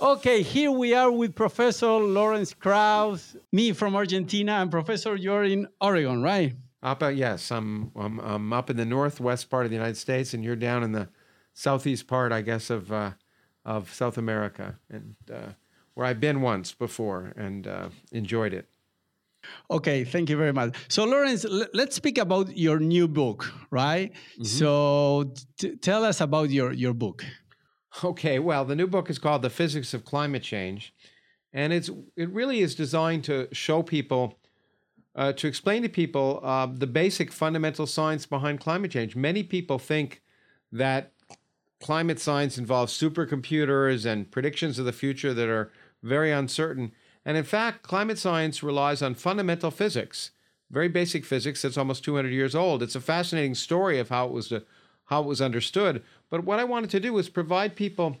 Okay, here we are with Professor Lawrence Krauss, me from Argentina, and Professor you're in Oregon, right? Up, uh, yes, I'm, I'm, I'm up in the northwest part of the United States, and you're down in the southeast part, I guess, of uh, of South America, and uh, where I've been once before and uh, enjoyed it. Okay, thank you very much. So, Lawrence, let's speak about your new book, right? Mm-hmm. So, t- tell us about your your book. Okay, well, the new book is called The Physics of Climate Change, and it's it really is designed to show people, uh, to explain to people uh, the basic fundamental science behind climate change. Many people think that climate science involves supercomputers and predictions of the future that are very uncertain. And in fact, climate science relies on fundamental physics, very basic physics that's almost 200 years old. It's a fascinating story of how it was to, how it was understood. But what I wanted to do was provide people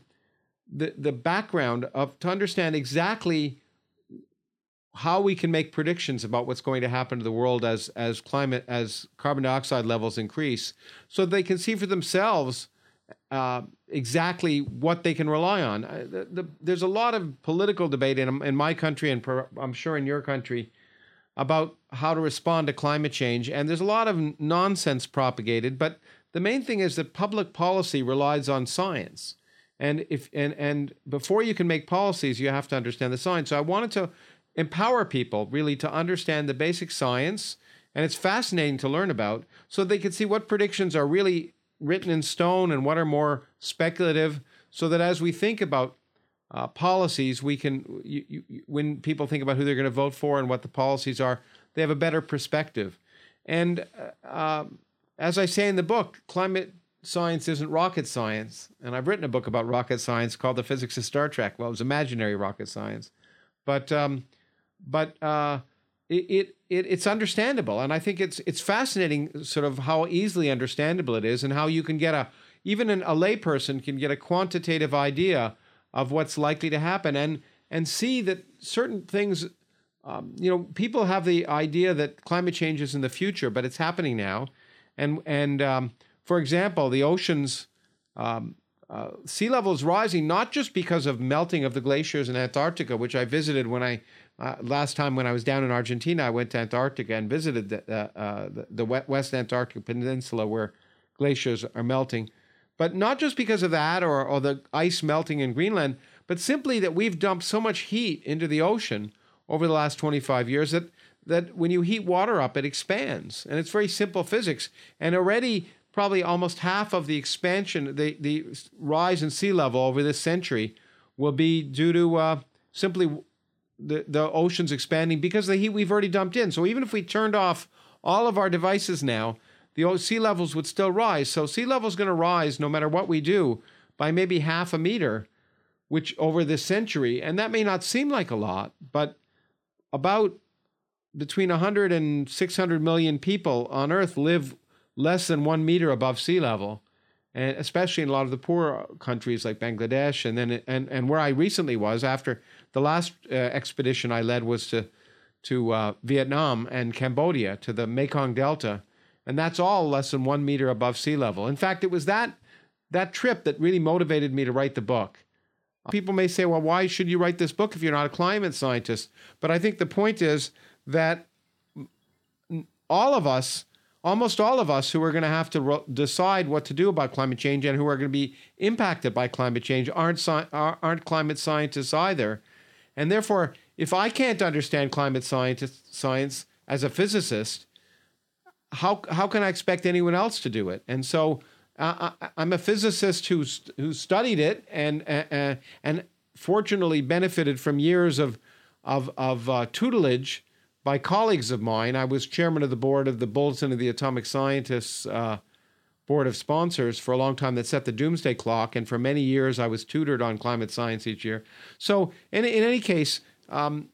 the, the background of to understand exactly how we can make predictions about what's going to happen to the world as as climate as carbon dioxide levels increase so they can see for themselves uh, exactly what they can rely on. Uh, the, the, there's a lot of political debate in, in my country and per, I'm sure in your country about how to respond to climate change. And there's a lot of nonsense propagated, but the main thing is that public policy relies on science. And if and and before you can make policies, you have to understand the science. So I wanted to empower people really to understand the basic science, and it's fascinating to learn about, so they can see what predictions are really written in stone and what are more speculative, so that as we think about uh, policies, we can you, you, when people think about who they're going to vote for and what the policies are, they have a better perspective. And uh, um, as I say in the book, climate science isn't rocket science. And I've written a book about rocket science called The Physics of Star Trek. Well, it was imaginary rocket science. But um, but uh, it, it, it it's understandable, and I think it's it's fascinating, sort of how easily understandable it is, and how you can get a even an, a layperson can get a quantitative idea of what's likely to happen, and and see that certain things. Um, you know, people have the idea that climate change is in the future, but it's happening now, and and um, for example, the oceans. Um, uh, sea level is rising not just because of melting of the glaciers in Antarctica, which I visited when I uh, last time when I was down in Argentina. I went to Antarctica and visited the, uh, the, the West Antarctic Peninsula where glaciers are melting, but not just because of that or, or the ice melting in Greenland, but simply that we've dumped so much heat into the ocean over the last 25 years that that when you heat water up, it expands. And it's very simple physics. And already, probably almost half of the expansion, the, the rise in sea level over this century will be due to uh, simply the, the oceans expanding because of the heat we've already dumped in. So even if we turned off all of our devices now, the sea levels would still rise. So sea level is going to rise no matter what we do by maybe half a meter, which over this century, and that may not seem like a lot, but about between 100 and 600 million people on Earth live less than one meter above sea level, and especially in a lot of the poor countries like Bangladesh, and then and and where I recently was after the last uh, expedition I led was to to uh, Vietnam and Cambodia to the Mekong Delta, and that's all less than one meter above sea level. In fact, it was that that trip that really motivated me to write the book. People may say, "Well, why should you write this book if you're not a climate scientist?" But I think the point is that all of us, almost all of us who are going to have to decide what to do about climate change and who are going to be impacted by climate change aren't, aren't climate scientists either. And therefore, if I can't understand climate scientist, science as a physicist, how, how can I expect anyone else to do it? And so uh, I, am a physicist who's, who studied it and, uh, and fortunately benefited from years of, of, of uh, tutelage by colleagues of mine. I was chairman of the board of the Bulletin of the Atomic Scientists uh, Board of Sponsors for a long time that set the doomsday clock, and for many years I was tutored on climate science each year. So, in, in any case, um,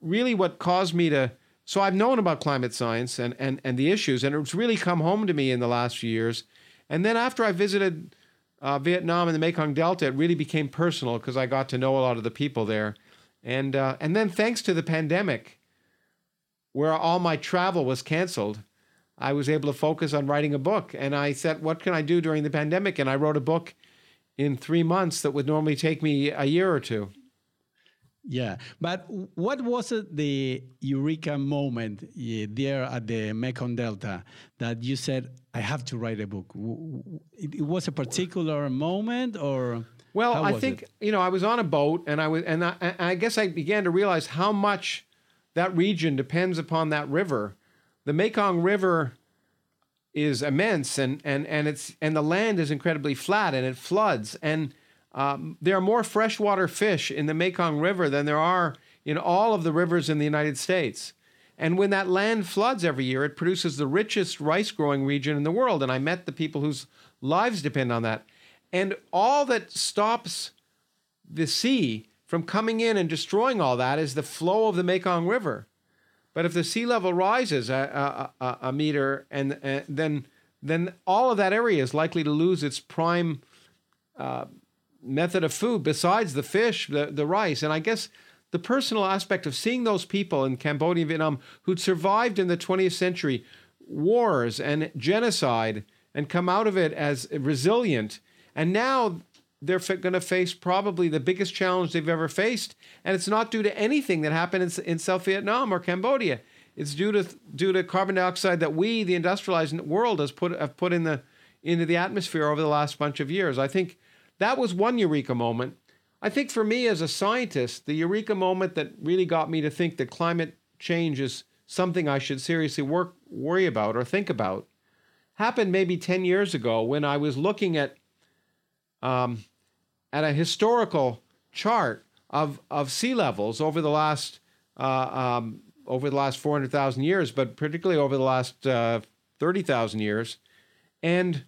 really what caused me to so I've known about climate science and, and, and the issues, and it's really come home to me in the last few years. And then after I visited uh, Vietnam and the Mekong Delta, it really became personal because I got to know a lot of the people there. And, uh, and then thanks to the pandemic, where all my travel was canceled, I was able to focus on writing a book. And I said, what can I do during the pandemic? And I wrote a book in three months that would normally take me a year or two. Yeah, but what was the eureka moment there at the Mekong Delta that you said, "I have to write a book"? It was a particular moment, or well, I think it? you know I was on a boat, and I was, and I, and I guess I began to realize how much that region depends upon that river. The Mekong River is immense, and and and it's and the land is incredibly flat, and it floods, and um, there are more freshwater fish in the Mekong River than there are in all of the rivers in the United States. And when that land floods every year, it produces the richest rice growing region in the world. And I met the people whose lives depend on that. And all that stops the sea from coming in and destroying all that is the flow of the Mekong River. But if the sea level rises a, a, a, a meter, and, and, then then all of that area is likely to lose its prime uh, method of food besides the fish, the, the rice. And I guess the personal aspect of seeing those people in Cambodia and Vietnam who'd survived in the 20th century wars and genocide and come out of it as resilient. And now they're going to face probably the biggest challenge they've ever faced. And it's not due to anything that happened in, in South Vietnam or Cambodia. It's due to due to carbon dioxide that we, the industrialized world, has put have put in the into the atmosphere over the last bunch of years. I think that was one eureka moment. I think for me as a scientist, the eureka moment that really got me to think that climate change is something I should seriously work, worry about or think about happened maybe 10 years ago when I was looking at, um, at a historical chart of, of sea levels over the last, uh, um, over the last 400,000 years, but particularly over the last uh, 30,000 years. And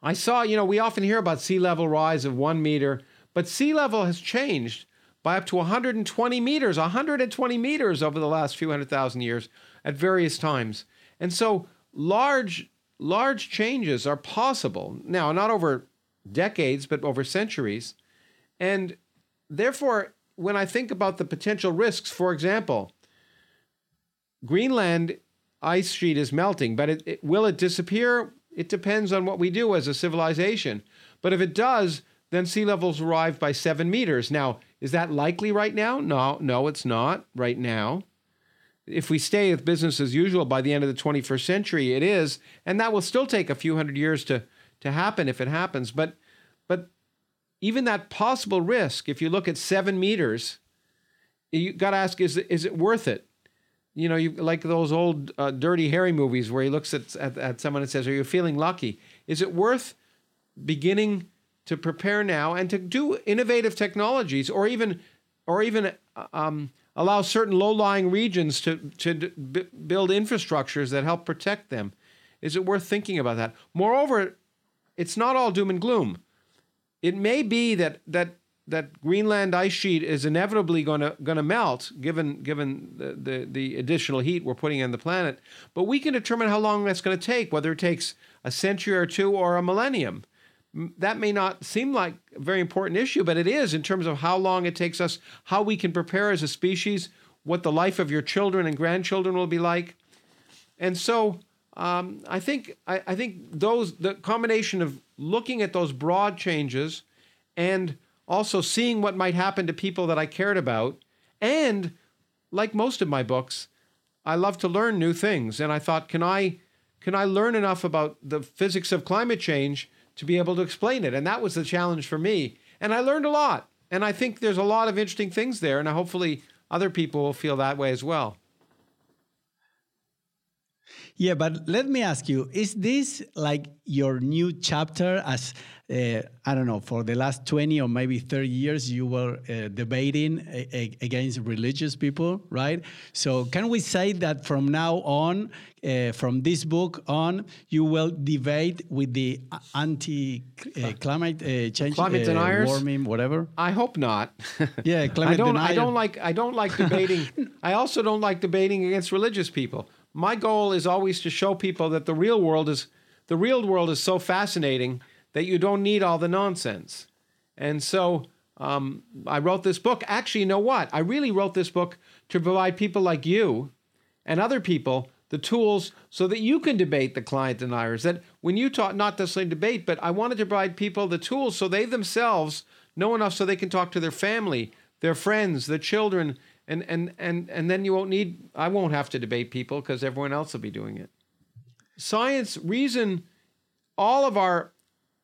I saw, you know, we often hear about sea level rise of one meter, but sea level has changed by up to 120 meters, 120 meters over the last few hundred thousand years at various times. And so large, large changes are possible. Now, not over decades, but over centuries. And therefore, when I think about the potential risks, for example, Greenland ice sheet is melting, but it, it, will it disappear? It depends on what we do as a civilization. But if it does, then sea levels rise by seven meters. Now, is that likely right now? No, no, it's not right now. If we stay with business as usual by the end of the 21st century, it is, and that will still take a few hundred years to, to happen if it happens. But but even that possible risk, if you look at seven meters, you got to ask: Is is it worth it? you know, you like those old uh, Dirty Harry movies where he looks at, at, at someone and says, "Are you feeling lucky? Is it worth beginning to prepare now and to do innovative technologies, or even, or even um, allow certain low-lying regions to to build infrastructures that help protect them? Is it worth thinking about that? Moreover, it's not all doom and gloom. It may be that that that Greenland ice sheet is inevitably going to going to melt, given given the, the, the additional heat we're putting on the planet. But we can determine how long that's going to take, whether it takes a century or two or a millennium. That may not seem like a very important issue, but it is in terms of how long it takes us, how we can prepare as a species, what the life of your children and grandchildren will be like, and so um, I think I, I think those the combination of looking at those broad changes and also seeing what might happen to people that I cared about. And like most of my books, I love to learn new things. And I thought, can I can I learn enough about the physics of climate change to be able to explain it? And that was the challenge for me. And I learned a lot. And I think there's a lot of interesting things there. And hopefully other people will feel that way as well. Yeah, but let me ask you: Is this like your new chapter? As uh, I don't know, for the last twenty or maybe thirty years, you were uh, debating against religious people, right? So, can we say that from now on, uh, from this book on, you will debate with the anti-climate uh, change, climate uh, deniers, warming, whatever? I hope not. yeah, climate I don't. Denier. I don't like. I don't like debating. I also don't like debating against religious people my goal is always to show people that the real world is the real world is so fascinating that you don't need all the nonsense. And so um, I wrote this book. Actually, you know what? I really wrote this book to provide people like you and other people the tools so that you can debate the client deniers. That when you talk, not necessarily debate, but I wanted to provide people the tools so they themselves know enough so they can talk to their family, their friends, their children, and and and and then you won't need. I won't have to debate people because everyone else will be doing it. Science, reason, all of our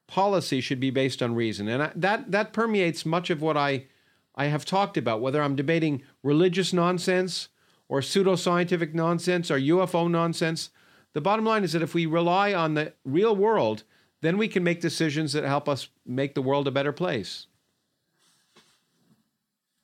policy should be based on reason, and I, that that permeates much of what I I have talked about. Whether I'm debating religious nonsense or pseudoscientific nonsense or UFO nonsense, the bottom line is that if we rely on the real world, then we can make decisions that help us make the world a better place.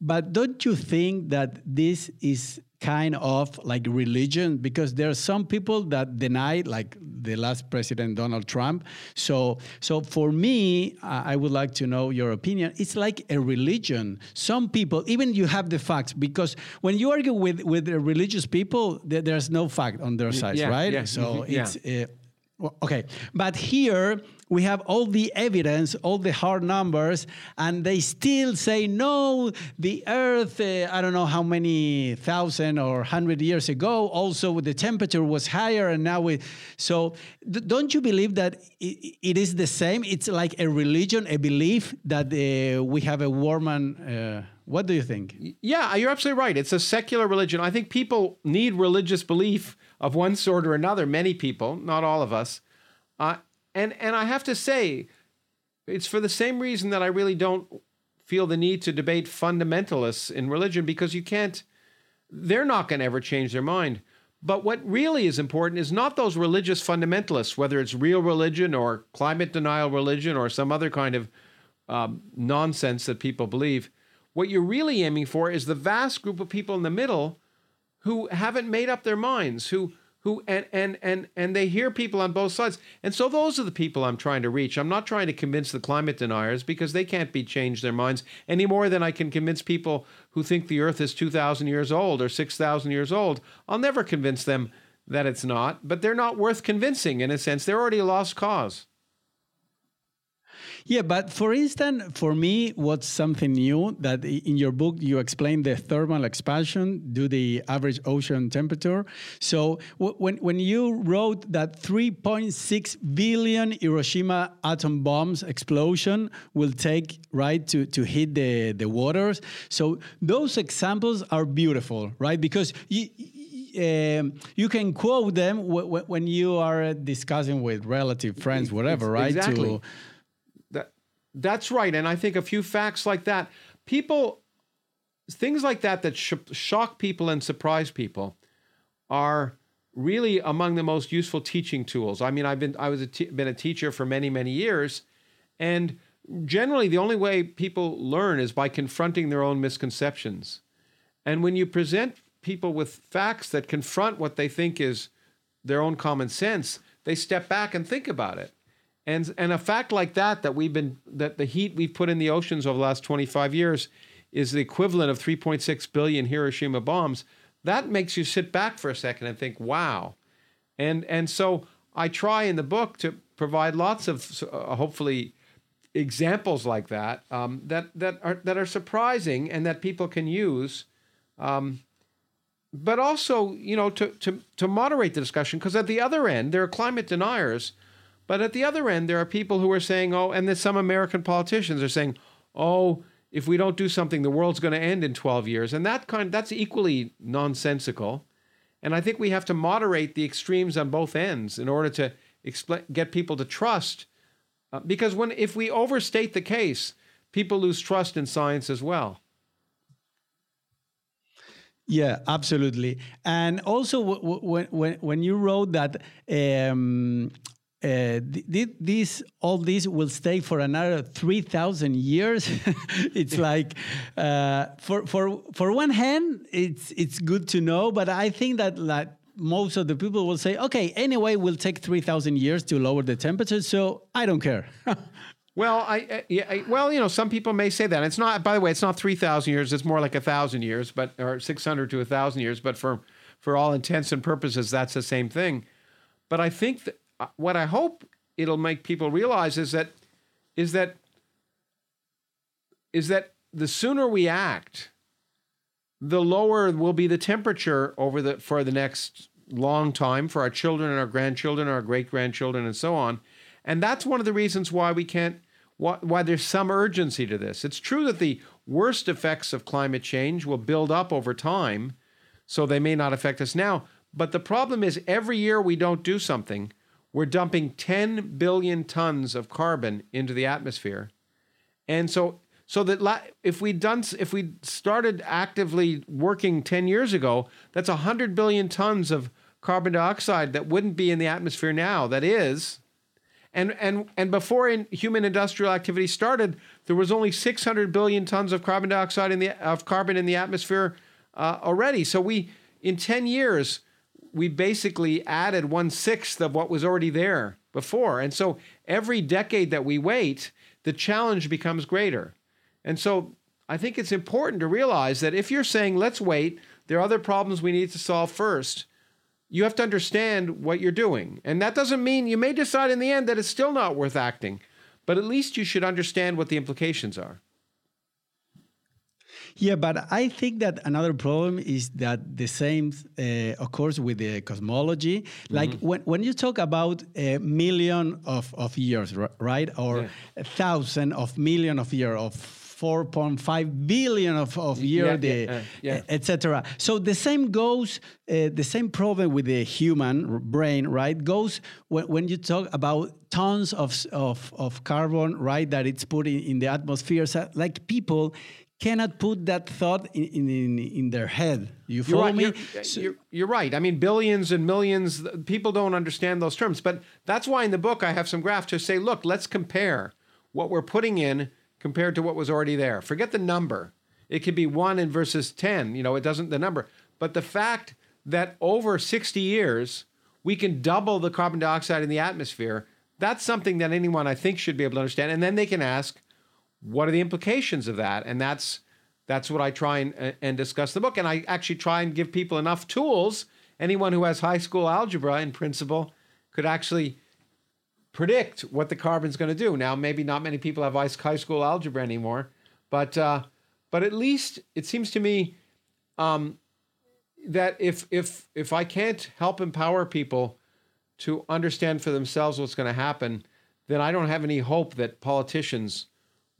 But don't you think that this is kind of like religion? Because there are some people that deny, like the last president Donald Trump. So, so for me, I would like to know your opinion. It's like a religion. Some people, even you have the facts, because when you argue with with religious people, there's no fact on their side, yeah, right? Yeah, so yeah. it's. Uh, Okay, but here we have all the evidence, all the hard numbers, and they still say no. The Earth, uh, I don't know how many thousand or hundred years ago, also the temperature was higher, and now we. So, don't you believe that it, it is the same? It's like a religion, a belief that uh, we have a warmer. Uh, what do you think? Yeah, you're absolutely right. It's a secular religion. I think people need religious belief of one sort or another. Many people, not all of us. Uh, and and I have to say, it's for the same reason that I really don't feel the need to debate fundamentalists in religion because you can't. They're not going to ever change their mind. But what really is important is not those religious fundamentalists, whether it's real religion or climate denial religion or some other kind of um, nonsense that people believe. What you're really aiming for is the vast group of people in the middle who haven't made up their minds, who who and and and and they hear people on both sides. And so those are the people I'm trying to reach. I'm not trying to convince the climate deniers because they can't be changed their minds any more than I can convince people who think the earth is 2000 years old or 6000 years old. I'll never convince them that it's not, but they're not worth convincing in a sense. They're already a lost cause. Yeah, but for instance, for me, what's something new that in your book you explain the thermal expansion due the average ocean temperature. So when when you wrote that 3.6 billion Hiroshima atom bombs explosion will take right to to hit the the waters. So those examples are beautiful, right? Because you, um, you can quote them when you are discussing with relative friends, whatever, right? Exactly. To, that's right. And I think a few facts like that, people, things like that that sh- shock people and surprise people are really among the most useful teaching tools. I mean, I've been I was a t- been a teacher for many many years, and generally the only way people learn is by confronting their own misconceptions. And when you present people with facts that confront what they think is their own common sense, they step back and think about it. And and a fact like that that we've been that the heat we've put in the oceans over the last 25 years is the equivalent of 3.6 billion Hiroshima bombs. That makes you sit back for a second and think, "Wow." And and so I try in the book to provide lots of uh, hopefully examples like that um, that that are that are surprising and that people can use. Um, but also, you know, to to to moderate the discussion because at the other end there are climate deniers but at the other end, there are people who are saying, oh, and then some American politicians are saying, oh, if we don't do something, the world's going to end in 12 years. And that kind that's equally nonsensical. And I think we have to moderate the extremes on both ends in order to get people to trust. Uh, because when if we overstate the case, people lose trust in science as well. Yeah, absolutely. And also, when when when you wrote that um, uh, th- this all this will stay for another 3000 years. It's like uh, for for for one hand it's it's good to know but i think that like most of the people will say okay anyway we'll take 3000 years to lower the temperature so i don't care. Well I, I, yeah, I, well you know some people may say that. It's not by the way it's not 3000 years it's more like a thousand years but or 600 to a thousand years but for for all intents and purposes that's the same thing. But i think that what I hope it'll make people realize is that is that is that the sooner we act, the lower will be the temperature over the for the next long time for our children and our grandchildren, our great grandchildren, and so on. And that's one of the reasons why we can't why, why there's some urgency to this. It's true that the worst effects of climate change will build up over time, so they may not affect us now. But the problem is every year we don't do something, we're dumping 10 billion tons of carbon into the atmosphere. And so so that if we done if we started actively working 10 years ago, that's 100 billion tons of carbon dioxide that wouldn't be in the atmosphere now. That is and and and before in human industrial activity started, there was only 600 billion tons of carbon dioxide in the of carbon in the atmosphere uh, already. So we in 10 years we basically added one sixth of what was already there before. And so every decade that we wait, the challenge becomes greater. And so I think it's important to realize that if you're saying, let's wait, there are other problems we need to solve first, you have to understand what you're doing. And that doesn't mean you may decide in the end that it's still not worth acting, but at least you should understand what the implications are. Yeah, but I think that another problem is that the same uh, occurs with the cosmology. Like mm-hmm. when, when you talk about a million of, of years, right? Or yeah. a thousand of million of years of 4.5 billion of, of year, yeah, the, yeah, uh, yeah. etc. So the same goes, uh, the same problem with the human brain, right? Goes when, when you talk about tons of, of, of carbon, right, that it's put in, in the atmosphere. So like people cannot put that thought in, in, in their head. You follow you're right, me? You're, so, you're, you're, right. I mean, billions and millions, people don't understand those terms. But that's why in the book I have some graphs to say, look, let's compare what we're putting in compared to what was already there. Forget the number. It could be one and versus 10. You know, it doesn't, the number. But the fact that over 60 years, we can double the carbon dioxide in the atmosphere, that's something that anyone I think should be able to understand. And then they can ask, what are the implications of that? And that's that's what I try and, and discuss the book. And I actually try and give people enough tools. Anyone who has high school algebra in principle could actually predict what the carbon's going to do. Now, maybe not many people have high school algebra anymore, but uh, but at least it seems to me um, that if if if I can't help empower people to understand for themselves what's going to happen, then I don't have any hope that politicians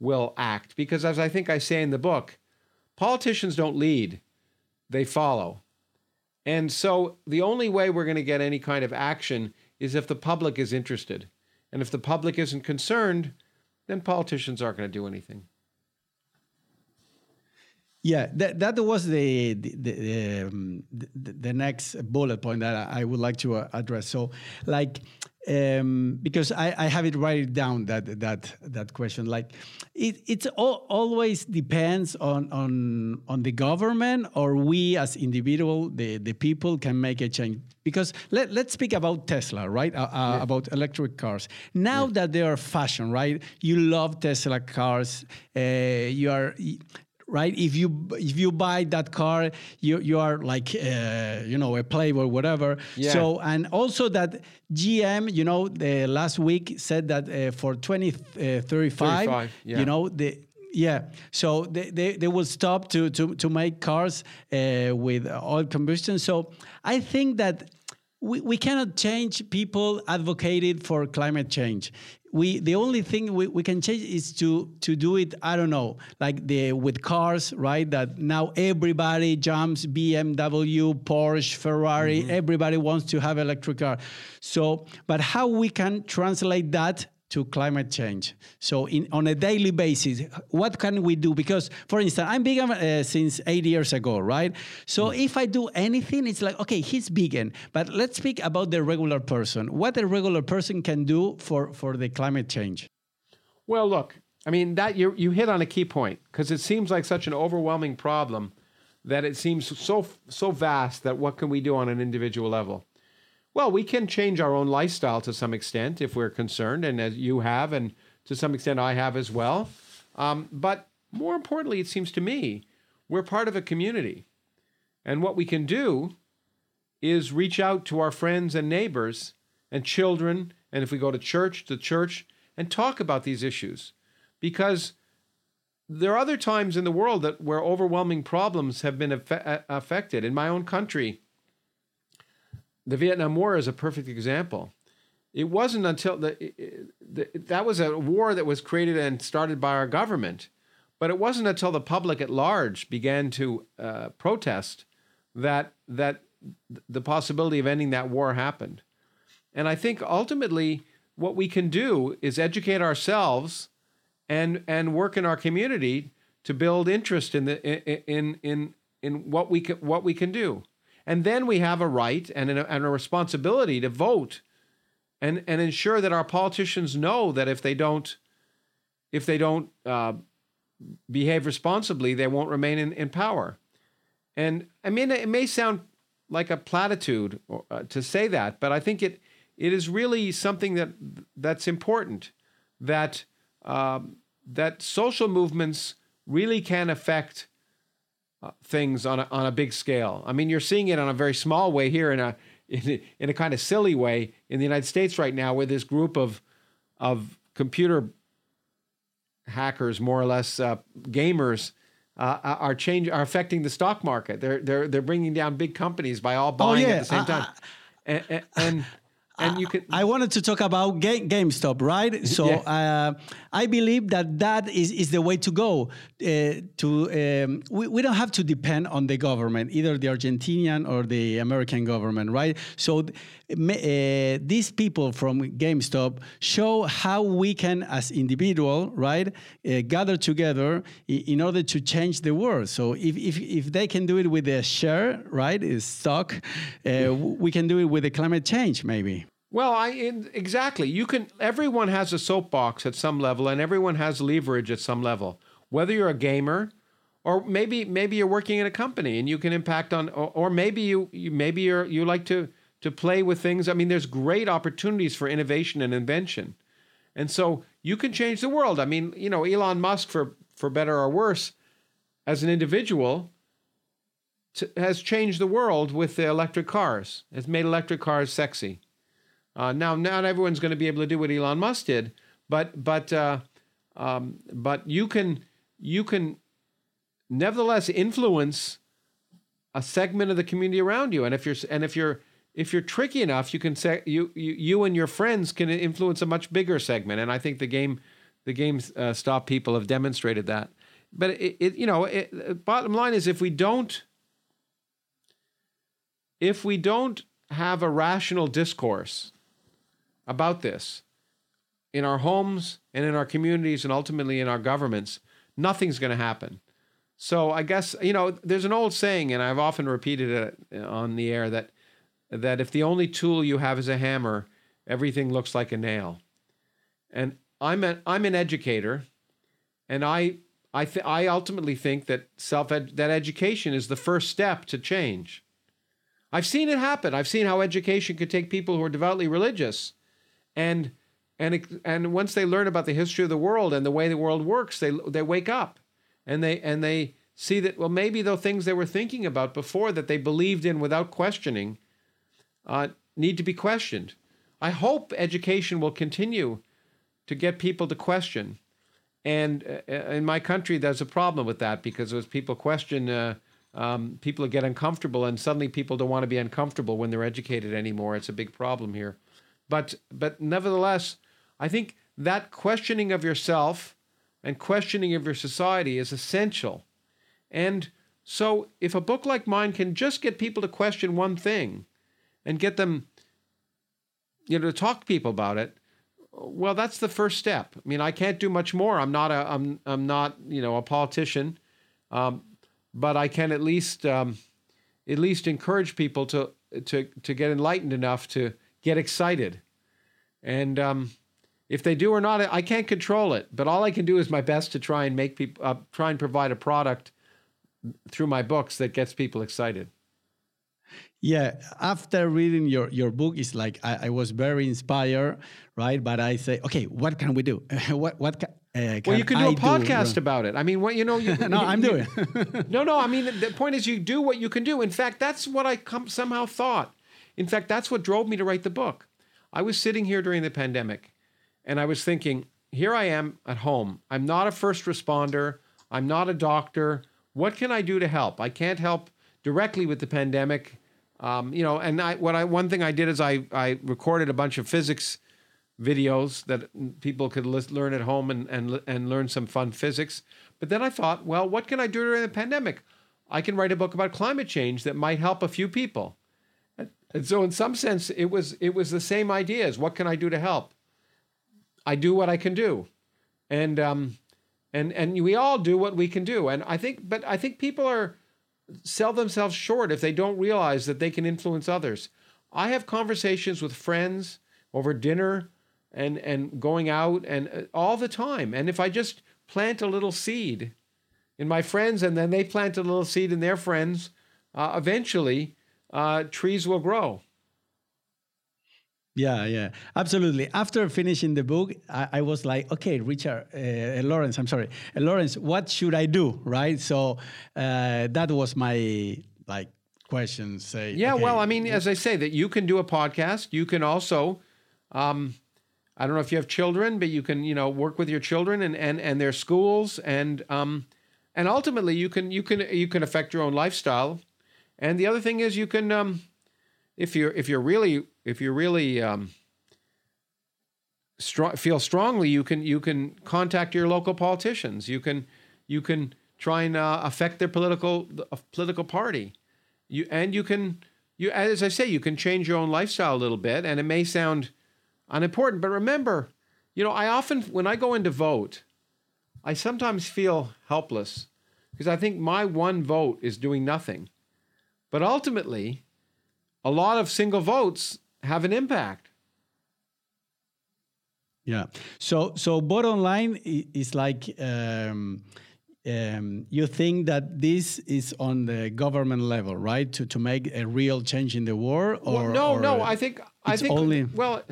will act. Because as I think I say in the book, politicians don't lead; they follow. And so the only way we're going to get any kind of action is if the public is interested. And if the public isn't concerned, then politicians aren't going to do anything. Yeah, that, that was the the, the, um, the, the next bullet point that I would like to uh, address. So, like, um, because I, I have it right down that that that question. Like, it it always depends on on on the government or we as individual, the the people can make a change. Because let let's speak about Tesla, right? Uh, uh, yeah. About electric cars. Now yeah. that they are fashion, right? You love Tesla cars. Uh, you are right? If you if you buy that car, you you are like uh, you know a playboy, whatever. Yeah. So and also that GM, you know, the last week said that uh, for 2035, uh, yeah. you know the yeah so they, they, they will stop to to, to make cars uh, with oil combustion so i think that we, we cannot change people advocated for climate change we the only thing we, we can change is to to do it i don't know like the with cars right that now everybody jumps bmw porsche ferrari mm-hmm. everybody wants to have electric car so but how we can translate that to climate change. So, in, on a daily basis, what can we do? Because, for instance, I'm vegan uh, since eight years ago, right? So, mm. if I do anything, it's like, okay, he's vegan, but let's speak about the regular person. What a regular person can do for, for the climate change. Well, look, I mean, that you, you hit on a key point because it seems like such an overwhelming problem that it seems so so vast that what can we do on an individual level? Well, we can change our own lifestyle to some extent if we're concerned, and as you have, and to some extent I have as well. Um, but more importantly, it seems to me, we're part of a community. And what we can do is reach out to our friends and neighbors and children, and if we go to church, to church, and talk about these issues. Because there are other times in the world that where overwhelming problems have been affected. In my own country, the Vietnam War is a perfect example. It wasn't until the, the, that was a war that was created and started by our government, but it wasn't until the public at large began to uh, protest that that the possibility of ending that war happened. And I think ultimately what we can do is educate ourselves and and work in our community to build interest in the in in in what we can what we can do. And then we have a right and a, and a responsibility to vote and and ensure that our politicians know that if they don't if they don't uh, behave responsibly, they won't remain in, in power. And I mean, it may sound like a platitude uh, to say that, but I think it it is really something that that's important. That um, that social movements really can affect Uh, things on a, on a big scale. I mean, you're seeing it on a very small way here in a in a, in a kind of silly way in the United States right now, where this group of of computer hackers, more or less uh, gamers, uh, uh are change are affecting the stock market. They're they're they're bringing down big companies by all oh, buying oh, yeah. at the same uh, time. and, and, and and you can. I wanted to talk about Game, GameStop, right? So yeah. uh, I believe that that is, is the way to go. Uh, to um, we, we don't have to depend on the government, either the Argentinian or the American government, right? So uh, these people from GameStop show how we can, as individual, right, uh, gather together in order to change the world. So if, if, if they can do it with a share, right, is stock, uh, we can do it with the climate change, maybe. Well, I exactly. You can. Everyone has a soapbox at some level, and everyone has leverage at some level. Whether you're a gamer, or maybe maybe you're working in a company and you can impact on, or, or maybe you, you maybe you're you like to to play with things. I mean, there's great opportunities for innovation and invention, and so you can change the world. I mean, you know, Elon Musk, for for better or worse, as an individual, has changed the world with the electric cars. Has made electric cars sexy uh, now, not everyone's going to be able to do what Elon Musk did, but but uh, um, but you can you can nevertheless influence a segment of the community around you, and if you're and if you're if you're tricky enough, you can say you you, you and your friends can influence a much bigger segment, and I think the game the games uh, stop people have demonstrated that. But it, it you know it, bottom line is if we don't if we don't have a rational discourse about this in our homes and in our communities and ultimately in our governments, nothing's going to happen. So I guess you know there's an old saying, and I've often repeated it uh, on the air that that if the only tool you have is a hammer, everything looks like a nail. And I'm an I'm an educator, and I I th- I ultimately think that self that education is the first step to change. I've seen it happen. I've seen how education could take people who are devoutly religious and and and once they learn about the history of the world and the way the world works, they they wake up, and they and they see that well maybe the things they were thinking about before that they believed in without questioning, uh, need to be questioned. I hope education will continue to get people to question. And uh, in my country, there's a problem with that because as people question, uh, um, people get uncomfortable, and suddenly people don't want to be uncomfortable when they're educated anymore. It's a big problem here. But but nevertheless, I think that questioning of yourself and questioning of your society is essential. And so if a book like mine can just get people to question one thing and get them you know to talk to people about it, well that's the first step. I mean, I can't do much more. I'm not a I'm I'm not, you know, a politician. Um, but I can at least um, at least encourage people to to to get enlightened enough to get excited. And um, if they do or not, I can't control it. But all I can do is my best to try and make people uh, try and provide a product through my books that gets people excited. Yeah, after reading your, your book, it's like I, I, was very inspired, right? But I say, okay, what can we do? what what can, uh, well, you can do I a podcast do? about it. I mean, what you know, you, no, you, I'm doing. no, no. I mean, the point is, you do what you can do. In fact, that's what I come, somehow thought. In fact, that's what drove me to write the book. I was sitting here during the pandemic and I was thinking, here I am at home. I'm not a first responder. I'm not a doctor. What can I do to help? I can't help directly with the pandemic. Um, you know, and I, what I one thing I did is I I recorded a bunch of physics videos that people could list, learn at home and and and learn some fun physics. But then I thought, well, what can I do during the pandemic? I can write a book about climate change that might help a few people. And so, in some sense, it was it was the same ideas. what can I do to help? I do what I can do, and um, and and we all do what we can do. And I think, but I think people are sell themselves short if they don't realize that they can influence others. I have conversations with friends over dinner and and going out and uh, all the time. And if I just plant a little seed in my friends, and then they plant a little seed in their friends, uh, eventually uh, trees will grow. Yeah, yeah, absolutely. After finishing the book, I, I was like, okay, Richard, uh, Lawrence, I'm sorry, uh, Lawrence, what should I do, right? So uh, that was my like question. Say, yeah, okay. well, I mean, as I say, that you can do a podcast. You can also, um, I don't know if you have children, but you can, you know, work with your children and and and their schools, and um, and ultimately, you can you can you can affect your own lifestyle and the other thing is you can, um, if you're if you're really if you're really um, strong, feel strongly, you can you can contact your local politicians. You can you can try and uh, affect their political uh, political party. You and you can you as I say you can change your own lifestyle a little bit, and it may sound unimportant, but remember, you know, I often when I go in to vote, I sometimes feel helpless because I think my one vote is doing nothing. But ultimately, a lot of single votes have an impact. Yeah. So so bottom line is like um, um, you think that this is on the government level, right? To to make a real change in the war, or well, no, or no. I think I think only well.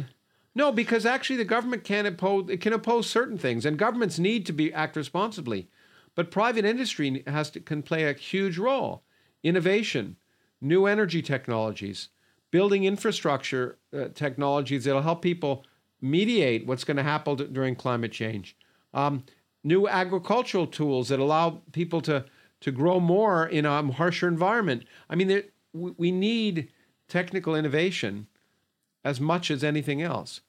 No, because actually the government can impose it can oppose certain things, and governments need to be act responsibly, but private industry has to can play a huge role. Innovation, new energy technologies, building infrastructure uh, technologies that'll help people mediate what's going to happen during climate change, um, new agricultural tools that allow people to to grow more in a harsher environment. I mean, there, we, we need technical innovation as much as anything else,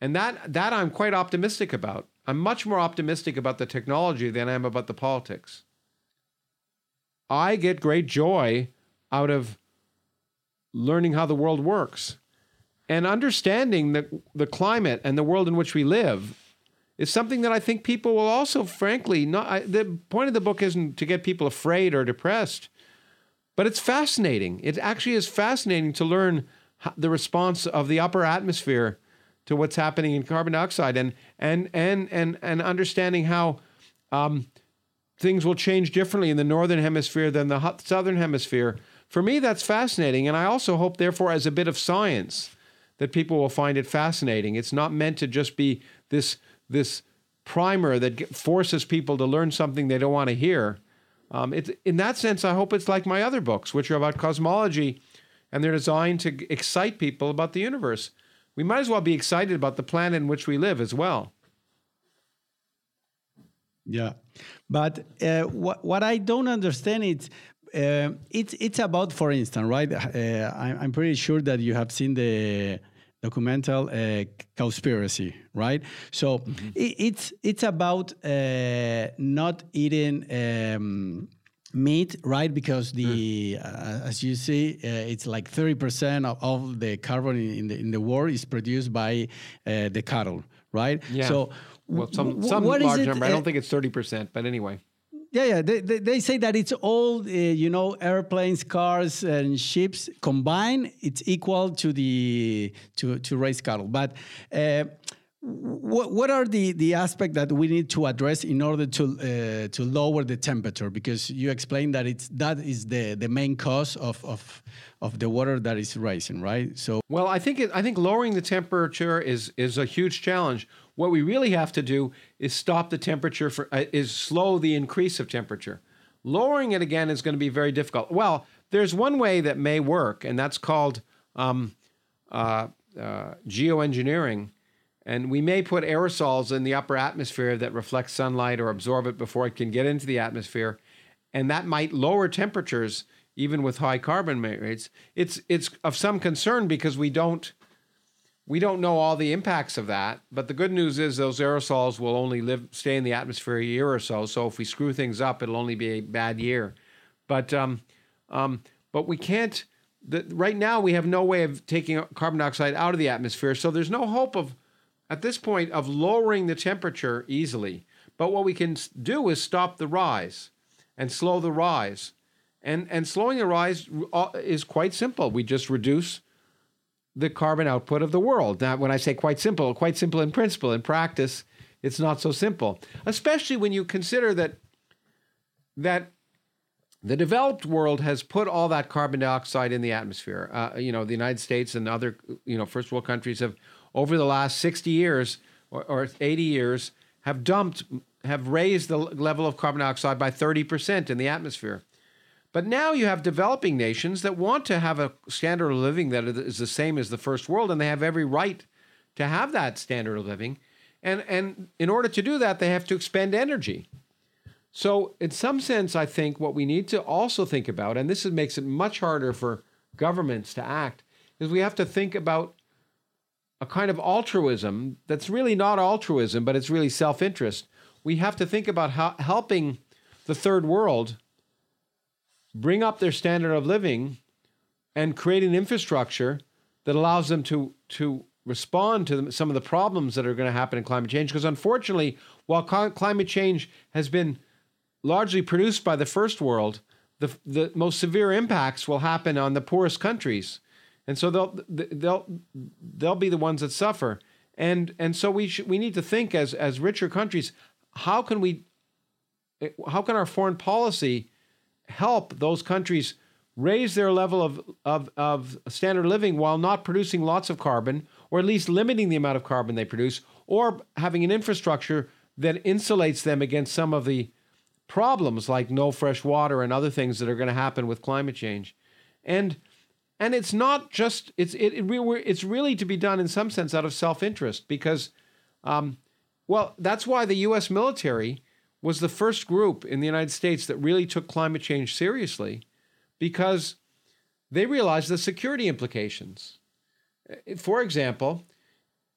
and that that I'm quite optimistic about. I'm much more optimistic about the technology than I am about the politics. I get great joy out of learning how the world works and understanding the, the climate and the world in which we live is something that I think people will also, frankly, not. I, the point of the book isn't to get people afraid or depressed, but it's fascinating. It actually is fascinating to learn the response of the upper atmosphere to what's happening in carbon dioxide and and and and and understanding how um, things will change differently in the northern hemisphere than the southern hemisphere for me, that's fascinating. And I also hope, therefore, as a bit of science, that people will find it fascinating. It's not meant to just be this, this primer that forces people to learn something they don't want to hear. Um, it's, in that sense, I hope it's like my other books, which are about cosmology and they're designed to excite people about the universe. We might as well be excited about the planet in which we live as well. Yeah, but uh, what what I don't understand is uh, it's it's about, for instance, right? Uh, I'm, I'm pretty sure that you have seen the documental uh, Cowspiracy, right? So mm-hmm. it, it's it's about uh, not eating. Um, meat right because the mm. uh, as you see uh, it's like 30% of, of the carbon in the in the world is produced by uh, the cattle right yeah. so well some some large number i don't think it's 30% but anyway yeah, yeah. They, they, they, say that it's all, uh, you know, airplanes, cars, and ships combined. It's equal to the to to raise cattle. But uh, what what are the the aspects that we need to address in order to uh, to lower the temperature? Because you explained that it's that is the the main cause of of of the water that is rising, right? So well, I think it, I think lowering the temperature is is a huge challenge. What we really have to do is stop the temperature for uh, is slow the increase of temperature. Lowering it again is going to be very difficult. Well, there's one way that may work, and that's called um, uh, uh, geoengineering. And we may put aerosols in the upper atmosphere that reflect sunlight or absorb it before it can get into the atmosphere, and that might lower temperatures even with high carbon rates. It's it's of some concern because we don't we don't know all the impacts of that. But the good news is those aerosols will only live stay in the atmosphere a year or so. So if we screw things up, it'll only be a bad year. But um, um, but we can't. The, right now, we have no way of taking carbon dioxide out of the atmosphere. So there's no hope of, at this point, of lowering the temperature easily. But what we can do is stop the rise and slow the rise. And, and slowing the rise uh, is quite simple. We just reduce the carbon output of the world. Now, when I say quite simple, quite simple in principle, in practice, it's not so simple. Especially when you consider that that the developed world has put all that carbon dioxide in the atmosphere. Uh, you know, the United States and other you know first world countries have over the last 60 years or, or 80 years have dumped have raised the level of carbon dioxide by 30% in the atmosphere. But now you have developing nations that want to have a standard of living that is the same as the first world, and they have every right to have that standard of living. And, and in order to do that, they have to expend energy. So, in some sense, I think what we need to also think about, and this makes it much harder for governments to act, is we have to think about a kind of altruism that's really not altruism, but it's really self interest. We have to think about how helping the third world bring up their standard of living and create an infrastructure that allows them to to respond to some of the problems that are going to happen in climate change. Because unfortunately while climate change has been largely produced by the first world the, the most severe impacts will happen on the poorest countries. And so they'll they'll they'll be the ones that suffer. And and so we we need to think as as richer countries how can we eh, how can our foreign policy help those countries raise their level of, of, of standard living while not producing lots of carbon, or at least limiting the amount of carbon they produce, or having an infrastructure that insulates them against some of the problems like no fresh water and other things that are going to happen with climate change. And and it's not just it's it, it it's really to be done in some sense out of self-interest because um, well that's why the US military was the first group in the United States that really took climate change seriously because they realized the security implications. For example,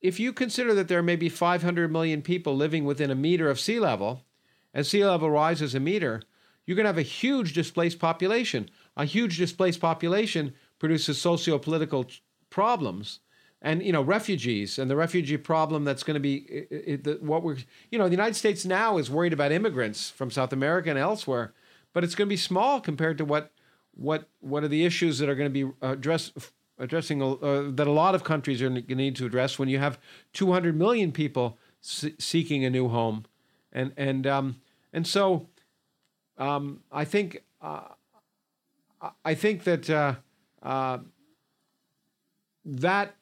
if you consider that there may be 500 million people living within a meter of sea level, and sea level rises a meter, you're going to have a huge displaced population. A huge displaced population produces socio-political problems and you know refugees and the refugee problem that's going to be it, it, what we're you know the United States now is worried about immigrants from South America and elsewhere, but it's going to be small compared to what what what are the issues that are going to be addressed addressing uh, that a lot of countries are going to need to address when you have 200 million people seeking a new home, and and um, and so um, I think uh, I think that uh, uh that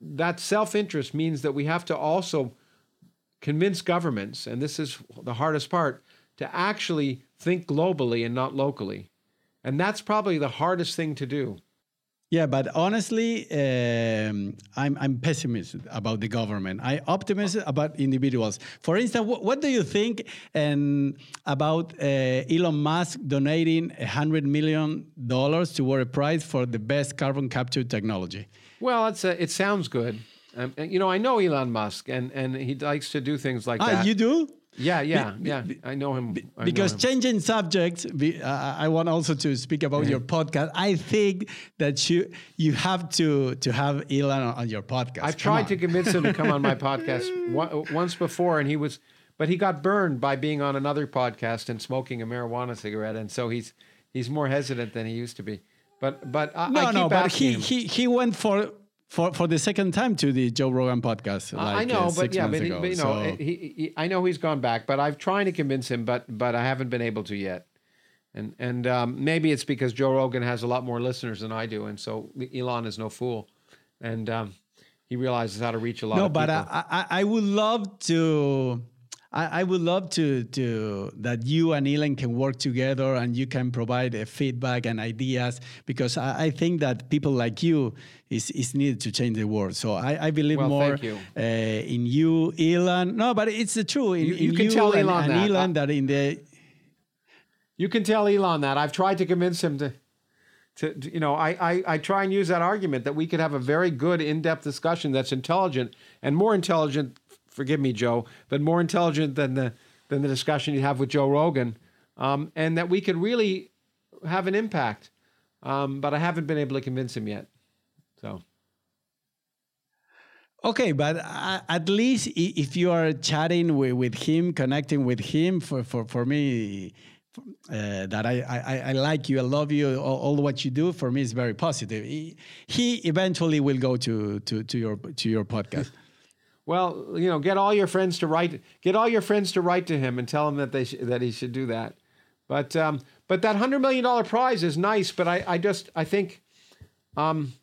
that self interest means that we have to also convince governments, and this is the hardest part, to actually think globally and not locally. And that's probably the hardest thing to do. Yeah, but honestly, um, I'm I'm pessimist about the government. I optimistic about individuals. For instance, what, what do you think and about uh, Elon Musk donating hundred million dollars toward a prize for the best carbon capture technology? Well, it's a, it sounds good. Um, you know, I know Elon Musk, and and he likes to do things like ah, that. You do? Yeah, yeah, be, yeah. I know him. I because know him. changing subjects, uh, I want also to speak about your podcast. I think that you you have to to have Elon on your podcast. I've come tried on. to convince him to come on my podcast once before, and he was, but he got burned by being on another podcast and smoking a marijuana cigarette, and so he's he's more hesitant than he used to be. But but I, no I no, but he, him. he he went for for for the second time to the Joe Rogan podcast. Like, I know, uh, but yeah, but, he, but, you know, so. he, he, I know he's gone back, but I've tried to convince him, but but I haven't been able to yet. And and um, maybe it's because Joe Rogan has a lot more listeners than I do, and so Elon is no fool, and um, he realizes how to reach a lot. No, of but I, I I would love to I, I, would love to to that you and Elon can work together and you can provide uh, feedback and ideas because I, I, think that people like you is, is needed to change the world. So I, I believe well, more you. Uh, in you, Elon. No, but it's the truth. In, you, you in can you tell Elon and that. Elon that in the you can tell Elon that I've tried to convince him to to, to- you know, I, I I try and use that argument that we could have a very good in-depth discussion that's intelligent and more intelligent. Forgive me, Joe, but more intelligent than the than the discussion you have with Joe Rogan, um, and that we could really have an impact. Um, but I haven't been able to convince him yet. So. Okay, but at least if you are chatting with, him, connecting with him, for for, for me, uh, that I, I I like you, I love you, all, all what you do for me is very positive. He eventually will go to to to your to your podcast. Well, you know, get all your friends to write. Get all your friends to write to him and tell him that they sh- that he should do that. But um, but that hundred million dollar prize is nice. But I, I just I think, um,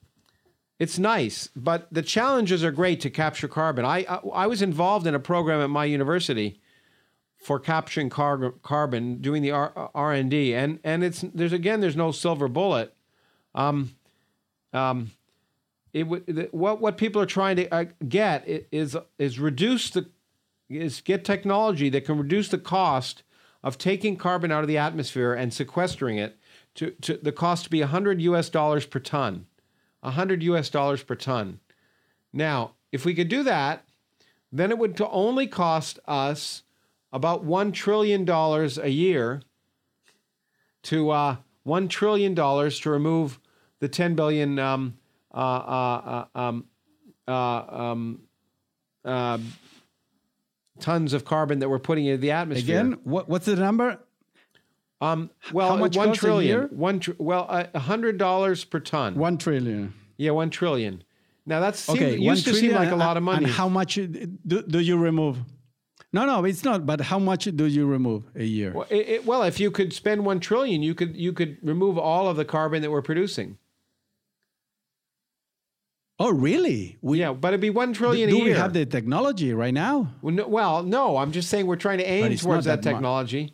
it's nice. But the challenges are great to capture carbon. I I, I was involved in a program at my university for capturing car- carbon, doing the R and D, and and it's there's again there's no silver bullet. Um, um, it would what what people are trying to uh, get is is reduce the is get technology that can reduce the cost of taking carbon out of the atmosphere and sequestering it to, to the cost to be 100 US dollars per ton. 100 US dollars per ton. Now if we could do that then it would only cost us about 1 trillion dollars a year to uh, 1 trillion dollars to remove the 10 billion um, um, uh, um, uh, tons of carbon that we're putting into the atmosphere. Again, what, what's the number? um, well, how much one trillion, one tr- well, a hundred dollars per ton. One trillion. yeah, one trillion. Now that's Okay, used to seem like a lot of money. And how much do, do you remove? No, no, it's not. But how much do you remove a year? well, it, it- well, if you could spend one trillion, you could you could remove all of the carbon that we're producing. Oh, really? We, Yeah, but it'd be one trillion do a year. we have the technology right now? Well no, well, no, I'm just saying we're trying to aim towards that, that technology.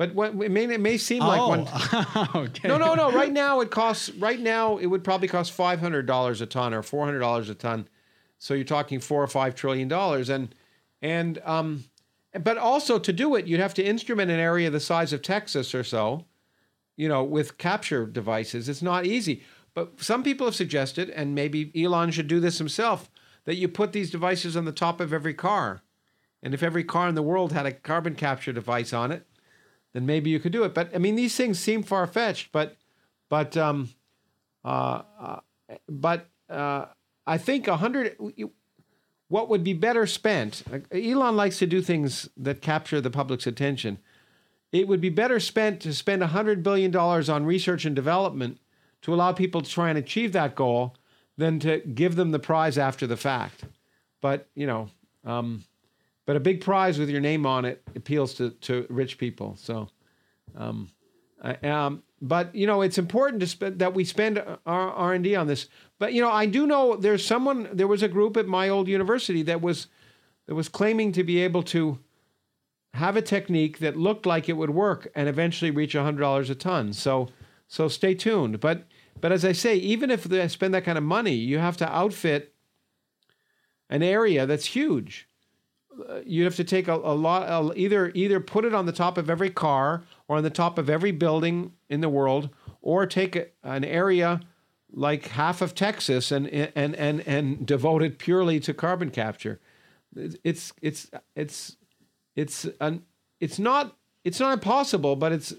But what, it may it may seem like one. oh, okay. No, no, no. Right now it costs. Right now it would probably cost five hundred dollars a ton or four hundred dollars a ton. So you're talking four or five trillion dollars, and and um, but also to do it, you'd have to instrument an area the size of Texas or so. You know, with capture devices, it's not easy. But some people have suggested, and maybe Elon should do this himself, that you put these devices on the top of every car, and if every car in the world had a carbon capture device on it, then maybe you could do it. But I mean, these things seem far fetched, but but um, uh, uh, but uh, I think a hundred. What would be better spent? Elon likes to do things that capture the public's attention. It would be better spent to spend hundred billion dollars on research and development to allow people to try and achieve that goal than to give them the prize after the fact. But you know, um, but a big prize with your name on it appeals to, to rich people. So, um, I- um, but you know, it's important to spend that we spend our R and D on this. But you know, I do know there's someone. There was a group at my old university that was that was claiming to be able to have a technique that looked like it would work and eventually reach hundred dollars a ton. So, so stay tuned. But but as I say, even if they spend that kind of money, you have to outfit an area that's huge. You have to take a, a lot uh, either either put it on the top of every car or on the top of every building in the world or take a, an area like half of Texas and and and and devote it purely to carbon capture. It's it's it's it's an it's not it's not impossible but it's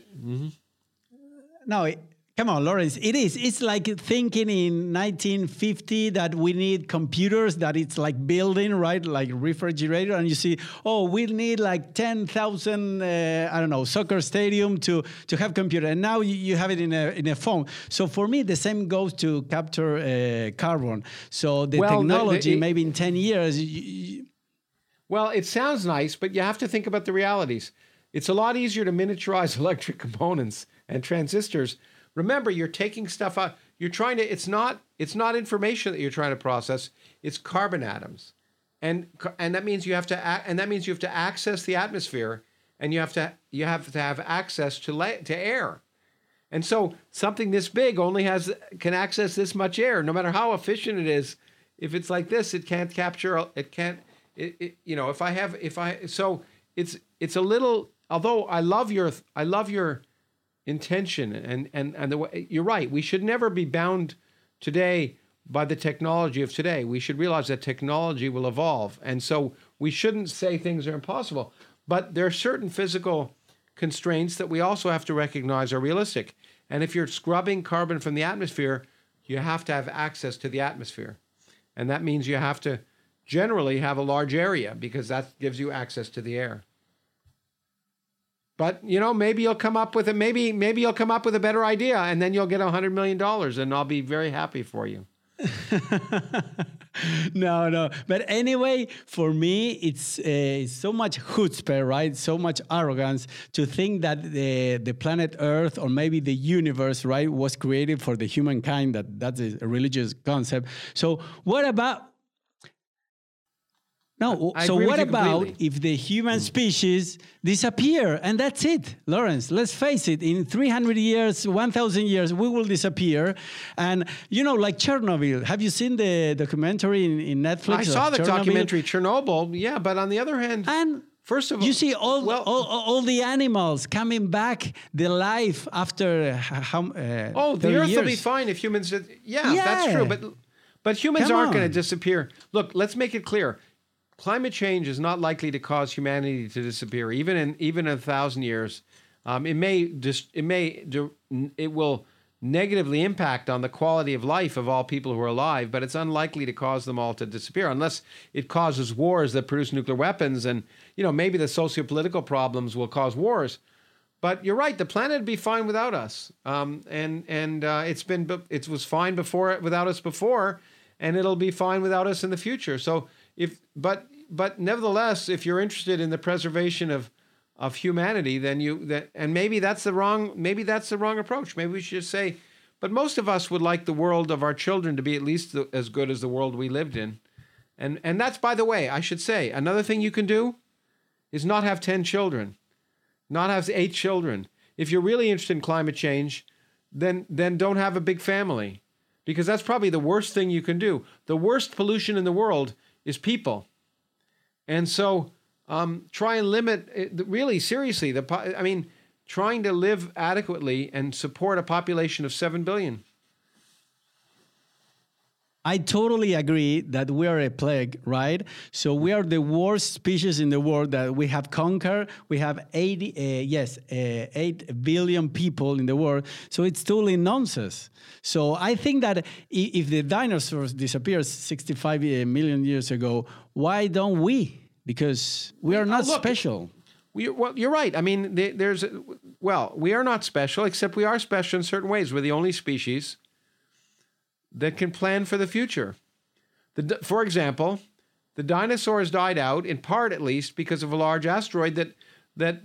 No, it, come on, Lawrence. It is. It's like thinking in 1950 that we need computers, that it's like building, right? Like refrigerator. And you see, oh, we need like 10,000, uh, I don't know, soccer stadium to, to have computer. And now you, you have it in a, in a phone. So for me, the same goes to capture uh, carbon. So the Well, the- the- technology, maybe in 10 years, you, Well, it sounds nice, but you have to think about the realities. It's a lot easier to miniaturize electric components and transistors. Remember, you're taking stuff out. You're trying to. It's not. It's not information that you're trying to process. It's carbon atoms, and and that means you have to. And that means you have to access the atmosphere, and you have to. You have to have access to la- to air. And so something this big only has can access this much air, no matter how efficient it is. If it's like this, it can't capture. It can't. It, it, you know, if I have, if I, so it's it's a little. Although I love your, I love your intention and and and the way you're right. We should never be bound today by the technology of today. We should realize that technology will evolve, and so we shouldn't say things are impossible. But there are certain physical constraints that we also have to recognize are realistic. And if you're scrubbing carbon from the atmosphere, you have to have access to the atmosphere. And that means you have to generally have a large area because that gives you access to the air. But you know, maybe you'll come up with a maybe maybe you'll come up with a better idea, and then you'll get a hundred million dollars, and I'll be very happy for you. no, no. But anyway, for me, it's, uh, so much chutzpah, right? So much arrogance to think that the, the planet Earth or maybe the universe, right, was created for the humankind. That that's a religious concept. So what about no, I so what about if the human mm. species disappear and that's it, Lawrence? Let's face it, in 300 years, 1,000 years, we will disappear. And, you know, like Chernobyl, have you seen the documentary in, in Netflix? I saw the Chernobyl? documentary Chernobyl, yeah, but on the other hand, and First of all, you see all, well, all, all the animals coming back the life after how? Uh, oh, the Earth years. will be fine if humans. Did, yeah, yeah, that's true. But but humans Come aren't going to disappear. Look, let's make it clear climate change is not likely to cause humanity to disappear, even in even in a thousand years. Um, it may just it may it will negatively impact on the quality of life of all people who are alive, but it's unlikely to cause them all to disappear unless it causes wars that produce nuclear weapons, and you know maybe the socio-political problems will cause wars. But you're right, the planet would be fine without us, um, and and uh, it's been it was fine before without us before, and it'll be fine without us in the future. So if but but nevertheless, if you're interested in the preservation of of humanity, then you that and maybe that's the wrong maybe that's the wrong approach. Maybe we should just say, but most of us would like the world of our children to be at least the, as good as the world we lived in. And and that's by the way, I should say, another thing you can do is not have 10 children. Not have 8 children. If you're really interested in climate change, then then don't have a big family because that's probably the worst thing you can do. The worst pollution in the world is people. And so um, try and limit, it, really seriously, the I mean, trying to live adequately and support a population of 7 billion. I totally agree that we are a plague, right? So we are the worst species in the world that we have conquered. We have 80, uh, yes, uh, 8 billion people in the world. So it's totally nonsense. So I think that if the dinosaurs disappeared 65 uh, years ago, why don't we? Because we are not look, special. We, well, you're right. I mean, there's, well, we are not special, except we are special in certain ways. We're the only species that can plan for the future. The, for example, the dinosaurs died out in part, at least, because of a large asteroid that that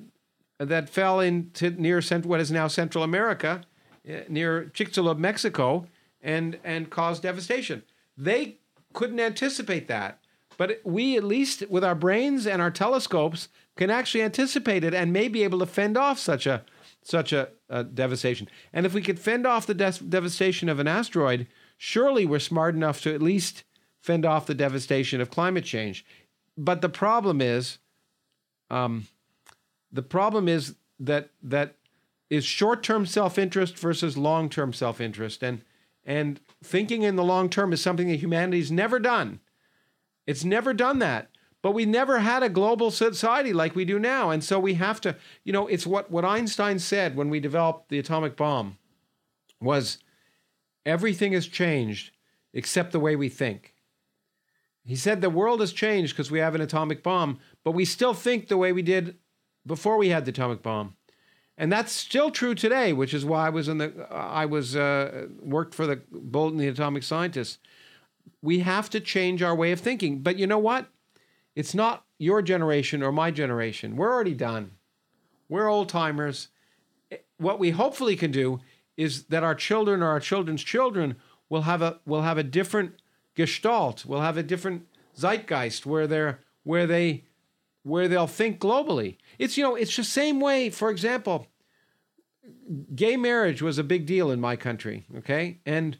that fell into near what is now Central America, eh, near Chicxulub, Mexico, and and caused devastation. They couldn't anticipate that, but we, at least with our brains and our telescopes, can actually anticipate it and may be able to fend off such a such a, a devastation. And if we could fend off the de- devastation of an asteroid, surely we're smart enough to at least fend off the devastation of climate change. But the problem is, um, the problem is that that is short-term self-interest versus long-term self-interest, and and thinking in the long term is something that humanity's never done. It's never done that. But we never had a global society like we do now. And so we have to, you know, it's what, what Einstein said when we developed the atomic bomb was Everything has changed except the way we think. He said the world has changed because we have an atomic bomb, but we still think the way we did before we had the atomic bomb. And that's still true today, which is why I was in the I was uh, worked for the Bulletin the Atomic Scientists. We have to change our way of thinking. But you know what? It's not your generation or my generation. We're already done. We're old timers. What we hopefully can do is that our children or our children's children will have a will have a different gestalt, will have a different zeitgeist where they're where they where they'll think globally. It's you know, it's the same way, for example, gay marriage was a big deal in my country, okay? And